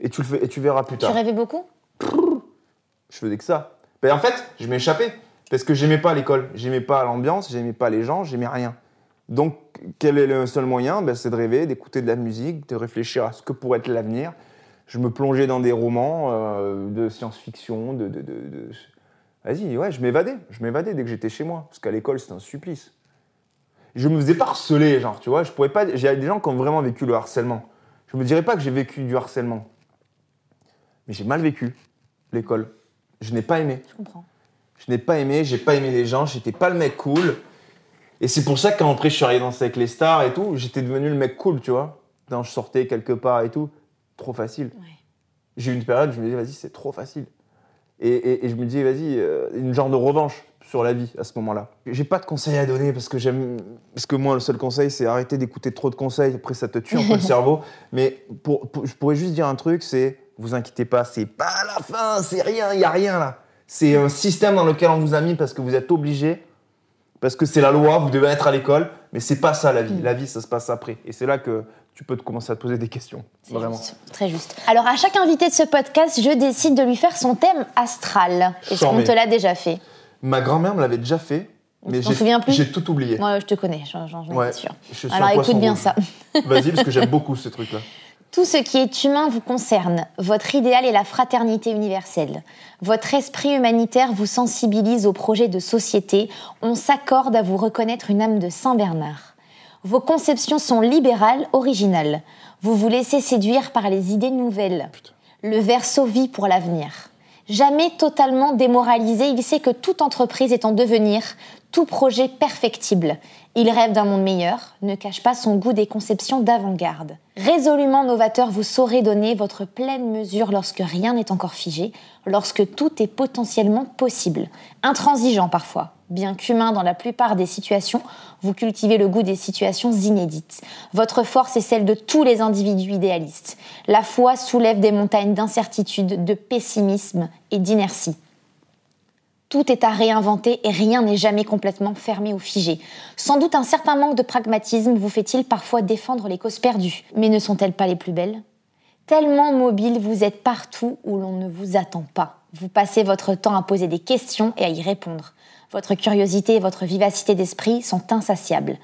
Et tu, le fais, et tu verras plus
Tu
tard
rêvais beaucoup?
Je faisais que ça. Ben, en fait, je m'échappais parce que j'aimais pas l'école, j'aimais pas l'ambiance, j'aimais pas les gens, j'aimais rien. Donc, quel est le seul moyen? Ben, C'est de rêver, d'écouter de la musique, de réfléchir à ce que pourrait être l'avenir. Je me plongeais dans des romans euh, de science-fiction, de, de, de- Vas-y, ouais, je m'évadais. Je m'évadais dès que j'étais chez moi. Parce qu'à l'école, c'était un supplice. Je me faisais pas harceler, genre, tu vois. Je pourrais pas... J'ai des gens qui ont vraiment vécu le harcèlement. Je me dirais pas que j'ai vécu du harcèlement. Mais j'ai mal vécu l'école. Je n'ai pas aimé.
Je comprends.
Je n'ai pas aimé, j'ai pas aimé les gens, j'étais pas le mec cool. Et c'est pour ça que quand après je suis arrivé danser avec les stars et tout, j'étais devenu le mec cool, tu vois. Quand je sortais quelque part et tout, trop facile.
Ouais.
J'ai eu une période où je me disais, vas-y, c'est trop facile. Et, et- et je me disais, vas-y, euh, une genre de revanche sur la vie à ce moment-là. J'ai pas de conseils à donner parce que j'aime. Parce que moi, le seul conseil, c'est arrêter d'écouter trop de conseils. Après, ça te tue un peu le cerveau. Mais pour, pour- je pourrais juste dire un truc, c'est vous inquiétez pas, c'est pas la fin, c'est rien, il y a rien là. C'est un système dans lequel on vous a mis parce que vous êtes obligé, parce que c'est la loi, vous devez être à l'école, mais c'est pas ça la vie.
Mm.
La vie, ça se passe après. Et c'est là que tu peux te commencer à te poser des questions. Vraiment.
juste, très juste. Alors, à chaque invité de ce podcast, je décide de lui faire son thème astral. Est-ce qu'on te l'a déjà fait?
Ma grand-mère me l'avait déjà fait, mais j'ai
souviens plus?
j'ai tout oublié.
Moi, je te connais, j'en j'en
Ouais.
sûre.
Je suis
Alors, écoute bien
rouge.
ça.
Vas-y, parce que j'aime beaucoup ce truc-là.
Tout ce qui est humain vous concerne. Votre idéal est la fraternité universelle. Votre esprit humanitaire vous sensibilise aux projets de société. On s'accorde à vous reconnaître une âme de Saint Bernard. Vos conceptions sont libérales, originales. Vous vous laissez séduire par les idées nouvelles. Le verso vit pour l'avenir. Jamais totalement démoralisé, il sait que toute entreprise est en devenir, tout projet perfectible. Il rêve d'un monde meilleur, ne cache pas son goût des conceptions d'avant-garde. Résolument novateur, vous saurez donner votre pleine mesure lorsque rien n'est encore figé, lorsque tout est potentiellement possible. Intransigeant parfois, bien qu'humain dans la plupart des situations, vous cultivez le goût des situations inédites. Votre force est celle de tous les individus idéalistes. La foi soulève des montagnes d'incertitude, de pessimisme et d'inertie. Tout est à réinventer et rien n'est jamais complètement fermé ou figé. Sans doute un certain manque de pragmatisme vous fait-il parfois défendre les causes perdues. Mais ne sont-elles pas les plus belles? Tellement mobile, vous êtes partout où l'on ne vous attend pas. Vous passez votre temps à poser des questions et à y répondre. Votre curiosité et votre vivacité d'esprit sont insatiables.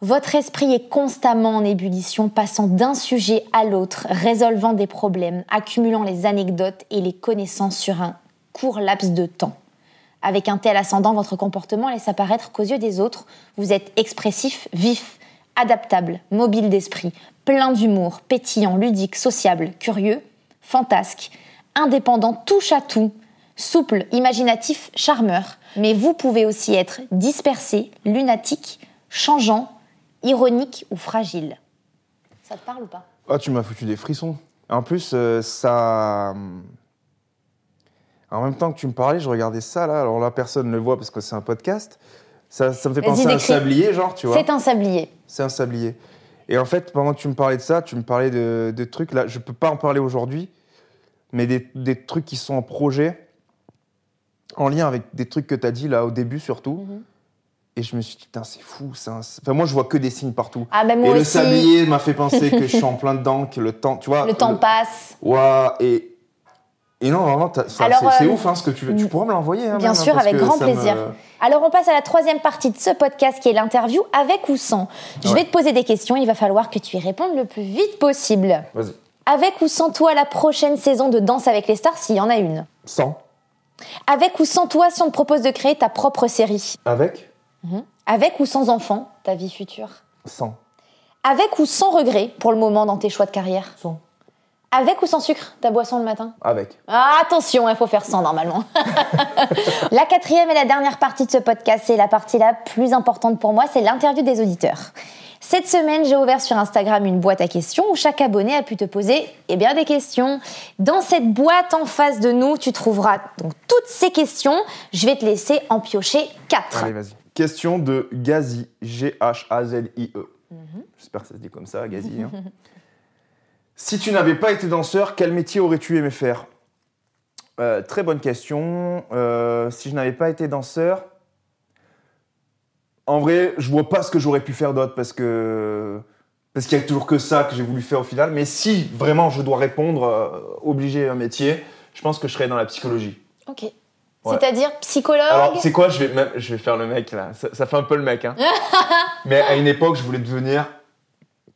Votre esprit est constamment en ébullition, passant d'un sujet à l'autre, résolvant des problèmes, accumulant les anecdotes et les connaissances sur un court laps de temps. Avec un tel ascendant, votre comportement laisse apparaître qu'aux yeux des autres, vous êtes expressif, vif, adaptable, mobile d'esprit, plein d'humour, pétillant, ludique, sociable, curieux, fantasque, indépendant, touche à tout, souple, imaginatif, charmeur. Mais vous pouvez aussi être dispersé, lunatique, changeant, ironique ou fragile. Ça te parle ou pas?
Ah, tu m'as foutu des frissons. En plus, euh, ça. En même temps que tu me parlais, je regardais ça là. Alors là, personne ne le voit parce que c'est un podcast. Ça, ça me fait penser à un sablier, genre, tu vois.
C'est un sablier.
C'est un sablier. Et en fait, pendant que tu me parlais de ça, tu me parlais de, de trucs. Là, je peux pas en parler aujourd'hui, mais des, des trucs qui sont en projet, en lien avec des trucs que tu as dit là au début surtout.
Mhm.
Et je me suis dit, putain, c'est fou. un- Enfin, moi, je vois que des signes partout.
Ah ben moi
et le sablier m'a fait penser que je suis en plein dedans, que le temps, tu vois.
le temps passe.
Ouah, et, et non, vraiment, c'est
euh,
ouf hein, ce que tu veux. Tu pourras me l'envoyer. hein,
Bien
même, hein,
sûr, avec grand
me-
plaisir. Alors on passe à la troisième partie de ce podcast qui est l'interview avec ou sans. Je
Ouais.
vais te poser des questions, il va falloir que tu y répondes le plus vite possible.
Vas-y.
Avec ou sans toi la prochaine saison de Danse avec les stars s'il y en a une?
100.
Avec ou sans toi si on te propose de créer ta propre série?
Avec
Avec ou sans enfant, ta vie future?
100.
Avec ou sans regret pour le moment dans tes choix de carrière?
100.
Avec ou sans sucre, ta boisson le matin?
Avec.
Ah, attention, il faut faire sans normalement. la quatrième et la dernière partie de ce podcast, c'est la partie la plus importante pour moi, c'est l'interview des auditeurs. Cette semaine, j'ai ouvert sur Instagram une boîte à questions où chaque abonné a pu te poser eh bien, des questions. Dans cette boîte en face de nous, tu trouveras donc toutes ces questions. Je vais te laisser en piocher quatre.
Allez, vas-y. Question de Gazi, G-H-A-Z-I-E. J'espère que ça se dit comme ça, Gazi. hein. si tu n'avais pas été danseur, quel métier aurais-tu aimé faire? Euh, Très bonne question. Euh, si je n'avais pas été danseur, en vrai, je vois pas ce que j'aurais pu faire d'autre parce que parce qu'il y a toujours que ça que j'ai voulu faire au final. Mais si vraiment je dois répondre, euh, obligé un métier, je pense que je serais dans la psychologie.
Ok. C'est-à-dire psychologue?
Alors, c'est quoi? Je vais, même- je vais faire le mec là. Ça, ça fait un peu le mec. Hein. mais à une époque, je voulais devenir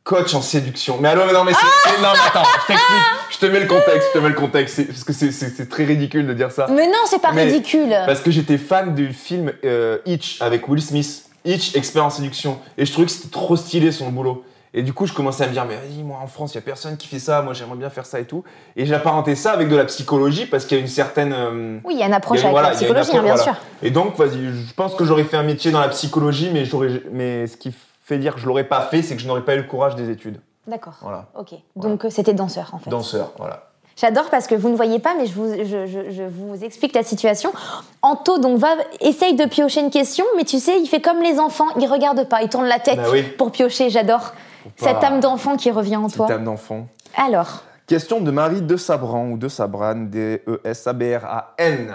coach en séduction. Mais alors, mais non, mais c'est. Non, mais attends, je t'explique. Je te mets le contexte. Je te mets le contexte. Parce que c'est- très ridicule de dire ça.
Mais non, c'est pas
Mais-
ridicule.
Parce que j'étais fan du film euh, Hitch avec Will Smith. Hitch, expert en séduction. Et je trouvais que c'était trop stylé son boulot. Et du coup, je commençais à me dire, mais vas-y, moi en France, il n'y a personne qui fait ça. Moi, j'aimerais bien faire ça et tout. Et j'ai apparenté ça avec de la psychologie parce qu'il y a une certaine. euh,
Oui, il y a une approche avec
voilà,
la psychologie, hein, bien
approche,
sûr.
voilà. Et donc, vas-y, je pense que j'aurais fait un métier dans la psychologie, mais, j'aurais, mais ce qui fait dire que je l'aurais pas fait, c'est que je n'aurais pas eu le courage des études.
D'accord.
Voilà.
Ok. Donc euh, c'était danseur en fait.
Danseur, voilà.
J'adore parce que vous ne voyez pas, mais je vous, je, je- je vous explique la situation. Anto donc va essaye de piocher une question, mais tu sais, il fait comme les enfants, il regarde pas, il tourne la tête
Bah oui.
pour piocher. J'adore cette âme d'enfant qui revient en toi.
Petite âme d'enfant.
Alors,
Question de Marie de Sabran ou de Sabran, E D-E-S-A-B-R-A-N.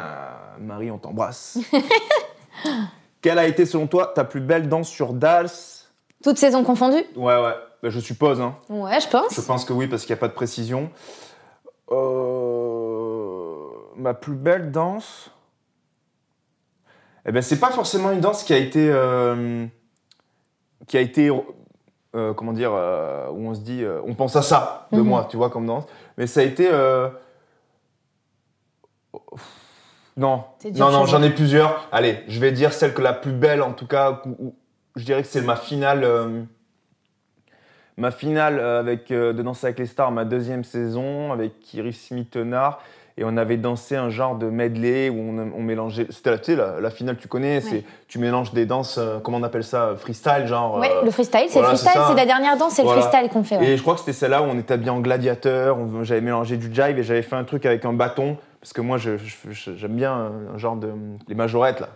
Marie, on t'embrasse. Quelle a été selon toi ta plus belle danse sur Dals?
Toutes saisons confondues
Ouais, ouais. Bah, je suppose, hein.
Ouais, je pense.
Je pense que oui, parce qu'il n'y a pas de précision. Euh, Ma plus belle danse Eh ben, c'est pas forcément une danse qui a été. euh, qui a été. euh, comment dire Où on se dit. on pense à ça de
Mhm.
moi, tu vois, comme danse. Mais ça a été. Non. Non, non,
je
j'en ai plusieurs. Allez, je vais dire celle que la plus belle, en tout cas, où- je dirais que c'est ma finale. euh, ma finale euh, avec euh, de Danser avec les stars, ma deuxième saison, avec Iris Mittenard. Et on avait dansé un genre de medley où on, on mélangeait. C'était la, tu sais, la, la finale, tu connais, c'est tu mélanges des danses, euh, comment on appelle ça, freestyle, genre.
Ouais, le freestyle, c'est
voilà,
le freestyle, c'est la dernière danse, c'est
Voilà.
le freestyle qu'on fait. ouais.
Et je crois que c'était celle-là où on était habillé en gladiateur, j'avais mélangé du jive et j'avais fait un truc avec un bâton, parce que moi j'aime bien un genre de. les majorettes là.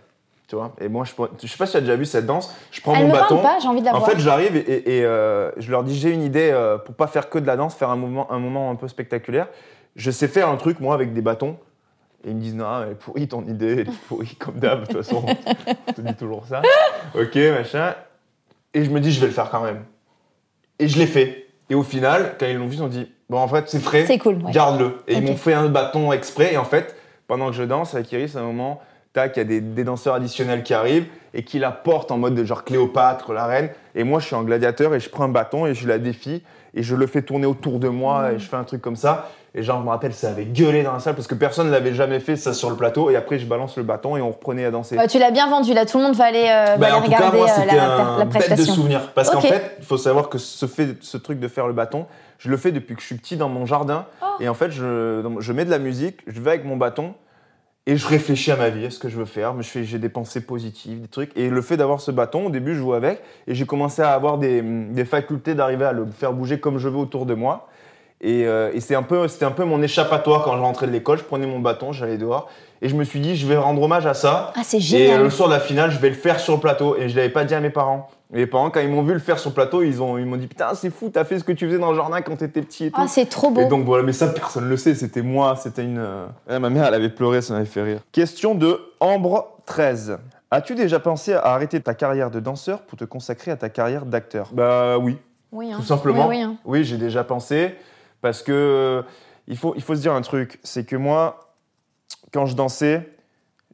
Tu vois Et moi, je, je sais pas si tu as déjà vu cette danse, je prends
Elle
mon
me
bâton.
pas, envie de la
En
voir.
fait, j'arrive et, et- et, euh, je leur dis j'ai une idée euh, pour pas faire que de la danse, faire un mouvement, un moment un peu spectaculaire. Je sais faire un truc moi avec des bâtons. Et ils me disent non, elle est pourrie ton idée, elle est pourrie comme d'hab. De toute façon, on te dit toujours ça. Ok, machin. Et je me dis je vais le faire quand même. Et je l'ai fait. Et au final, quand ils l'ont vu, ils ont dit bon en fait c'est frais,
C'est cool. ouais.
garde-le. Et ils m'ont fait un bâton exprès. Et en fait, pendant que je danse avec Iris, à un moment, tac, il y a des, des danseurs additionnels qui arrivent et qui la portent en mode de genre Cléopâtre, la reine. Et moi, je suis un gladiateur et je prends un bâton et je la défie et je le fais tourner autour de moi et je fais un truc comme ça. Et genre, je me rappelle, ça avait gueulé dans la salle parce que personne ne l'avait jamais fait ça sur le plateau. Et après, je balance le bâton et on reprenait à danser.
Ouais, tu l'as bien vendu, là, tout le monde va aller, euh, va
Bah,
aller
cas,
regarder
moi,
euh, la,
un
la
bête de
prestation.
souvenir. Parce qu'en fait, il faut savoir que ce, fait, ce truc de faire le bâton, je le fais depuis que je suis petit dans mon jardin.
Oh.
Et en fait, je, je mets de la musique, je vais avec mon bâton et je réfléchis à ma vie, à ce que je veux faire. Je fais- J'ai des pensées positives, des trucs. Et le fait d'avoir ce bâton, au début, je jouais avec et j'ai commencé à avoir des, des facultés d'arriver à le faire bouger comme je veux autour de moi. Et, euh, et c'est un peu, c'était un peu mon échappatoire quand je rentrais de l'école. Je prenais mon bâton, j'allais dehors. Et je me suis dit, je vais rendre hommage à ça.
Ah, c'est
Et
génial.
euh, le soir de la finale, je vais le faire sur le plateau. Et je l'avais pas dit à mes parents. Et mes parents, quand ils m'ont vu le faire sur le plateau, ils ont- ils m'ont dit Putain, c'est fou, t'as fait ce que tu faisais dans le jardin quand t'étais petit et tout.
Ah, c'est trop beau.
et donc voilà, mais ça, personne le sait, c'était moi, c'était une. euh, ouais, ma mère, elle avait pleuré, ça m'avait fait rire. Question de Ambre 13. As-tu déjà pensé à arrêter ta carrière de danseur pour te consacrer à ta carrière d'acteur? Bah oui,
oui, hein.
tout simplement.
Oui, oui, hein.
Oui, j'ai déjà pensé parce que euh, il faut, il faut se dire un truc, c'est que moi, quand je dansais,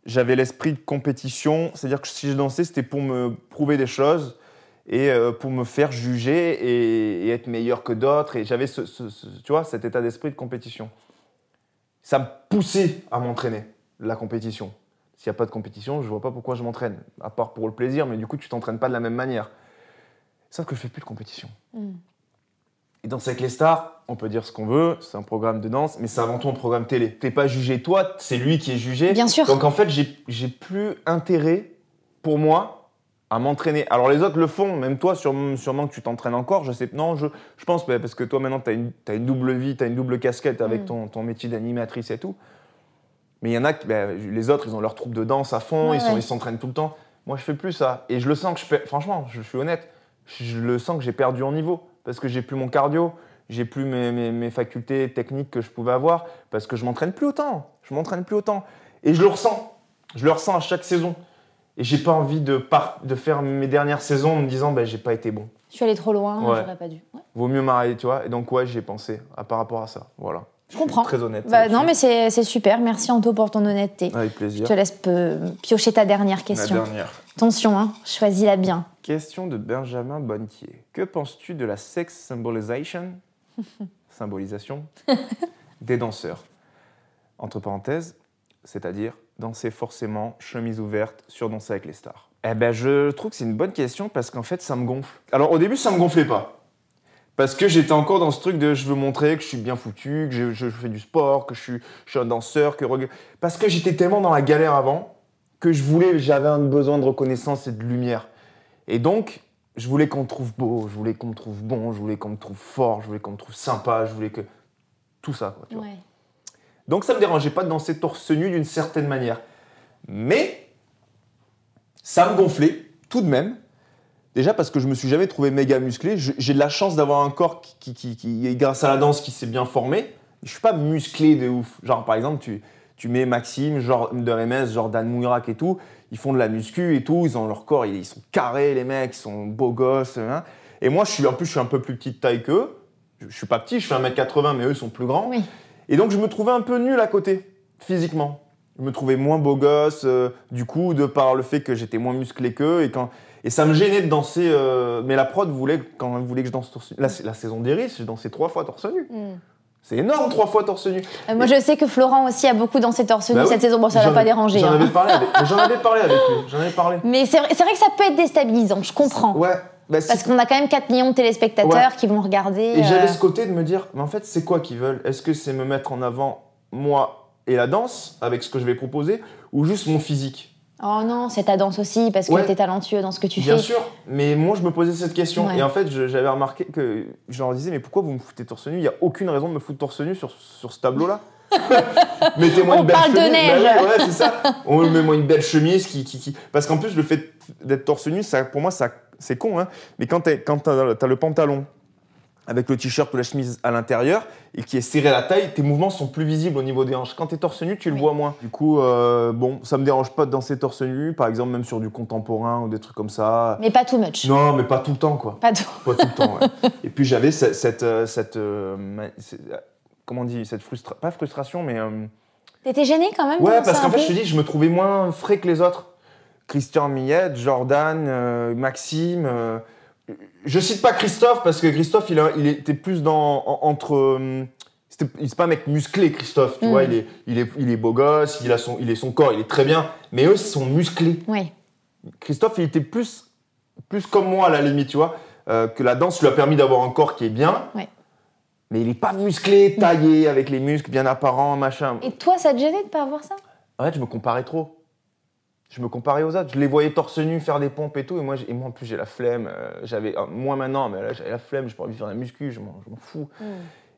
j'avais l'esprit de compétition, c'est-à-dire que si je dansais, c'était pour me prouver des choses et euh, pour me faire juger et, et être meilleur que d'autres. Et j'avais ce, ce- ce- tu vois, cet état d'esprit de compétition. Ça me poussait à m'entraîner, la compétition. S'il n'y a pas de compétition, je vois pas pourquoi je m'entraîne, à part pour le plaisir, mais du coup, tu t'entraînes pas de la même manière. Sauf que je fais plus de compétition.
Mm.
Et Danser avec les stars, on peut dire ce qu'on veut, c'est un programme de danse, mais c'est avant tout un programme télé. T'es pas jugé toi, c'est lui qui est jugé.
Bien sûr.
Donc en fait, j'ai plus intérêt pour moi à m'entraîner. Alors les autres le font, même toi, sûrement, sûrement que tu t'entraînes encore. Je sais, non, je, je pense parce que toi maintenant, tu as une, t'as une double vie, tu as une double casquette avec
Mm.
ton, ton métier d'animatrice et tout. Mais il y en a, qui- bah, les autres, ils ont leur troupe de danse à fond,
Ouais,
ils
ouais.
s'entraînent tout le temps. Moi, je fais plus ça. Et je le sens que je perds, franchement, je suis honnête, je le sens que j'ai perdu en niveau parce que j'ai plus mon cardio, j'ai plus mes, mes- mes facultés techniques que je pouvais avoir parce que je m'entraîne plus autant. Je m'entraîne plus autant. Et je le ressens. Je le ressens à chaque saison. Et j'ai pas envie de, par- de faire mes dernières saisons en me disant, bah, j'ai pas été bon.
Je suis allée trop loin,
Ouais.
j'aurais pas dû. Ouais.
Vaut mieux m'arrêter, tu vois. Et donc, ouais, j'y ai pensé à, par rapport à ça. Voilà.
Je comprends.
Très honnête.
Bah, non, mais c'est super. Merci Anto pour ton honnêteté.
Avec
Je
plaisir.
te laisse peu- piocher ta dernière
La
question.
dernière.
Attention, hein, choisis-la bien.
Question de Benjamin Bonnetier. Que penses-tu de la sex symbolization? Symbolisation des danseurs. Entre parenthèses, c'est-à-dire danser forcément, chemise ouverte, sur danser avec les stars. Eh ben, je trouve que c'est une bonne question parce qu'en fait, ça me gonfle. Alors, au début, ça me gonflait pas. Parce que j'étais encore dans ce truc de je veux montrer que je suis bien foutu, que je, fais du sport, que je suis, un danseur, que parce que j'étais tellement dans la galère avant que je voulais, j'avais un besoin de reconnaissance et de lumière. Et donc, je voulais qu'on me trouve beau, je voulais qu'on me trouve bon, je voulais qu'on me trouve fort, je voulais qu'on me trouve sympa, je voulais que tout ça. Quoi, tu vois. Donc ça me dérangeait pas de danser torse nu d'une certaine manière. Mais ça me gonflait tout de même. Déjà parce que je me suis jamais trouvé méga musclé. J'ai de la chance d'avoir un corps qui, qui, qui- grâce à la danse, qui s'est bien formé. Je suis pas musclé de ouf. Genre par exemple, tu, tu mets Maxime, genre de Jordan Mouirac et tout. Ils font de la muscu et tout. Ils ont leur corps, ils, ils sont carrés les mecs, ils sont beaux gosses. hein. Et moi, je suis en plus, je suis un peu plus petite taille qu'eux. Je, je suis pas petit, je fais 1m80, mais eux sont plus grands.
Oui.
Et donc je me trouvais un peu nul à côté, physiquement. Je me trouvais moins beau gosse, euh, du coup, de par le fait que j'étais moins musclé qu'eux. Et, quand... et ça me gênait de danser. euh, Mais la prod voulait, quand elle voulait que je danse torse nu. La, la saison d'Iris, j'ai dansé trois fois torse nu.
Mm.
C'est énorme, trois fois torse nu.
Euh, moi, je sais que Florent aussi a beaucoup dansé torse nu
Bah oui.
cette saison. Bon, ça
J'en
l'a pas dérangé.
J'en
hein.
avais parlé avec, mais j'en avais parlé avec lui. J'en avais parlé.
Mais c'est vrai que ça peut être déstabilisant, je comprends.
Ouais. Bah,
Parce qu'on a quand même 4 millions de téléspectateurs qui vont regarder.
Et
euh,
j'avais ce côté de me dire, mais en fait, c'est quoi qu'ils veulent? Est-ce que c'est me mettre en avant, moi et la danse, avec ce que je vais proposer, ou juste mon physique?
Oh non, c'est ta danse aussi, parce que
Ouais.
t'es talentueux dans ce que tu
Bien
fais.
sûr, mais moi je me posais cette question.
Ouais.
Et en fait, j'avais remarqué que je leur disais, mais pourquoi vous me foutez torse nu? Il n'y a aucune raison de me foutre torse nu sur, sur ce tableau-là. Mettez-moi une belle
parle de
chemise.
neige.
Bah c'est ça. On met moi une belle chemise qui, qui, qui- Parce qu'en plus, le fait d'être torse nu, ça, pour moi, ça, c'est con. Hein. Mais quand t'as, le pantalon avec le t-shirt ou la chemise à l'intérieur et qui est serré à la taille, tes mouvements sont plus visibles au niveau des hanches. Quand tu es torse nu, tu le vois moins. Du coup, euh, bon, ça me dérange pas de danser torse nu, par exemple, même sur du contemporain ou des trucs comme ça.
Mais pas too much.
Non, mais pas tout le temps, quoi.
Pas tout.
Pas tout le temps, ouais. Et puis j'avais cette, cette, euh, cette, euh, comment on dit, cette frustration, pas frustration, mais euh,
T'étais gêné quand même
ouais, parce qu'en fait, je te dis, je me trouvais moins frais que les autres. Christian Millette, Jordan, euh, Maxime. euh, je cite pas Christophe parce que Christophe, il, a- il était plus dans en- entre. euh, c'est pas un mec musclé, Christophe. Tu
Mm.
vois, il est, il est, il est beau gosse, il a son, il est son corps, il est très bien. Mais eux, ils sont musclés.
Oui.
Christophe, il était plus, plus comme moi à la limite, tu vois, euh, que la danse lui a permis d'avoir un corps qui est bien.
Ouais.
Mais il est pas musclé, taillé, avec les muscles bien apparents, machin.
Et toi, ça te gênait de pas avoir ça?
En fait, je me comparais trop. Je me comparais aux autres. Je les voyais torse nu faire des pompes et tout. Et moi, et moi en plus, j'ai la flemme. euh, j'avais, euh, moins maintenant, mais là, j'avais la flemme. J'ai pas envie de faire la muscu. Je m'en, je fous.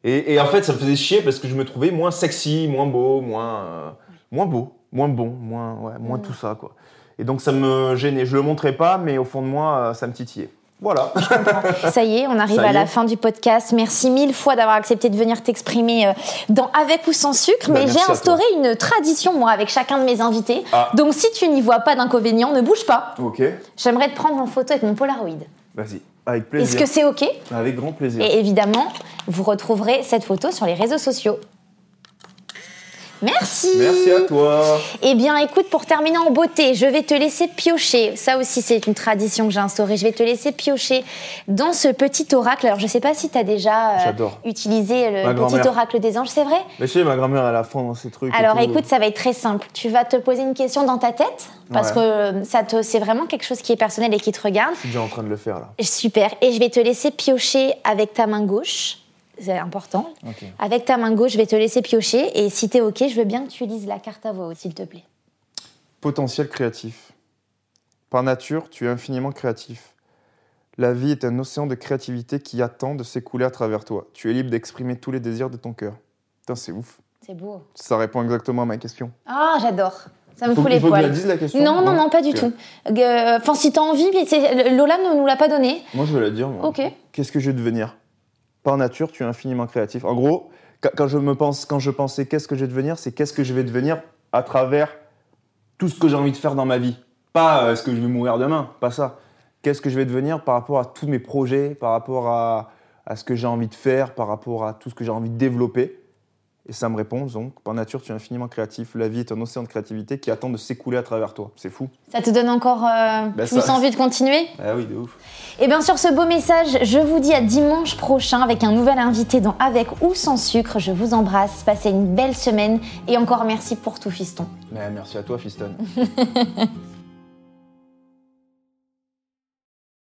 Et, et en fait, ça me faisait chier parce que je me trouvais moins sexy, moins beau, moins, euh, moins beau, moins bon, moins, ouais, moins
Mm.
tout ça, quoi. Et donc, ça me gênait. Je le montrais pas, mais au fond de moi, ça me titillait. Voilà.
Ça y est, on arrive
Ça
à la
est.
fin du podcast. Merci mille fois d'avoir accepté de venir t'exprimer euh, dans Avec ou sans sucre.
Bah,
Mais j'ai instauré une tradition, moi, avec chacun de mes invités.
Ah.
Donc si tu n'y vois pas d'inconvénient, ne bouge pas.
ok.
J'aimerais te prendre en photo avec mon Polaroid.
Vas-y. Avec
Est-ce
plaisir.
que c'est OK?
Avec grand plaisir.
Et évidemment, vous retrouverez cette photo sur les réseaux sociaux. Merci.
Merci à toi.
Eh bien, écoute, pour terminer en beauté, je vais te laisser piocher. Ça aussi, c'est une tradition que j'ai instaurée. Je vais te laisser piocher dans ce petit oracle. Alors, je ne sais pas si tu as déjà euh, utilisé
Ma
le petit oracle des anges, c'est vrai?
Mais je sais, ma grand-mère, elle a fond dans ces trucs.
Alors écoute, ça va être très simple. Tu vas te poser une question dans ta tête parce
Ouais.
que ça te, c'est vraiment quelque chose qui est personnel et qui te regarde.
Je suis déjà en train de le faire là.
Super. Et je vais te laisser piocher avec ta main gauche. C'est important. Avec ta main gauche, je vais te laisser piocher. Et si t'es OK, je veux bien que tu lises la carte à voix haute, s'il te plaît.
Potentiel créatif. Par nature, tu es infiniment créatif. La vie est un océan de créativité qui attend de s'écouler à travers toi. Tu es libre d'exprimer tous les désirs de ton cœur. Putain, c'est ouf.
C'est beau.
Ça répond exactement à ma question.
Ah, j'adore. Ça me
Faut,
fout les
faut que je la
poils.
dise la question
Non, non, non, pas du tout. Euh, Enfin, si t'as envie, mais Lola ne nous l'a pas donné.
Moi, je vais la dire. moi.
Ok.
Qu'est-ce que je vais devenir? Par nature, tu es infiniment créatif. En gros, quand- je, me pense, quand je pensais qu'est-ce que je vais devenir, c'est qu'est-ce que je vais devenir à travers tout ce que j'ai envie de faire dans ma vie. Pas euh, est-ce que je vais mourir demain, pas ça. Qu'est-ce que je vais devenir par rapport à tous mes projets, par rapport à, à ce que j'ai envie de faire, par rapport à tout ce que j'ai envie de développer? Et ça me répond donc, par nature, tu es infiniment créatif. La vie est un océan de créativité qui attend de s'écouler à travers toi. C'est fou.
Ça te donne encore euh,
Bah,
plus
ça-
envie de continuer?
Ah oui, de ouf.
Et bien sur ce beau message, je vous dis à dimanche prochain avec un nouvel invité dans Avec ou sans sucre. Je vous embrasse, passez une belle semaine et encore merci pour tout fiston.
Mais merci à toi, Fiston.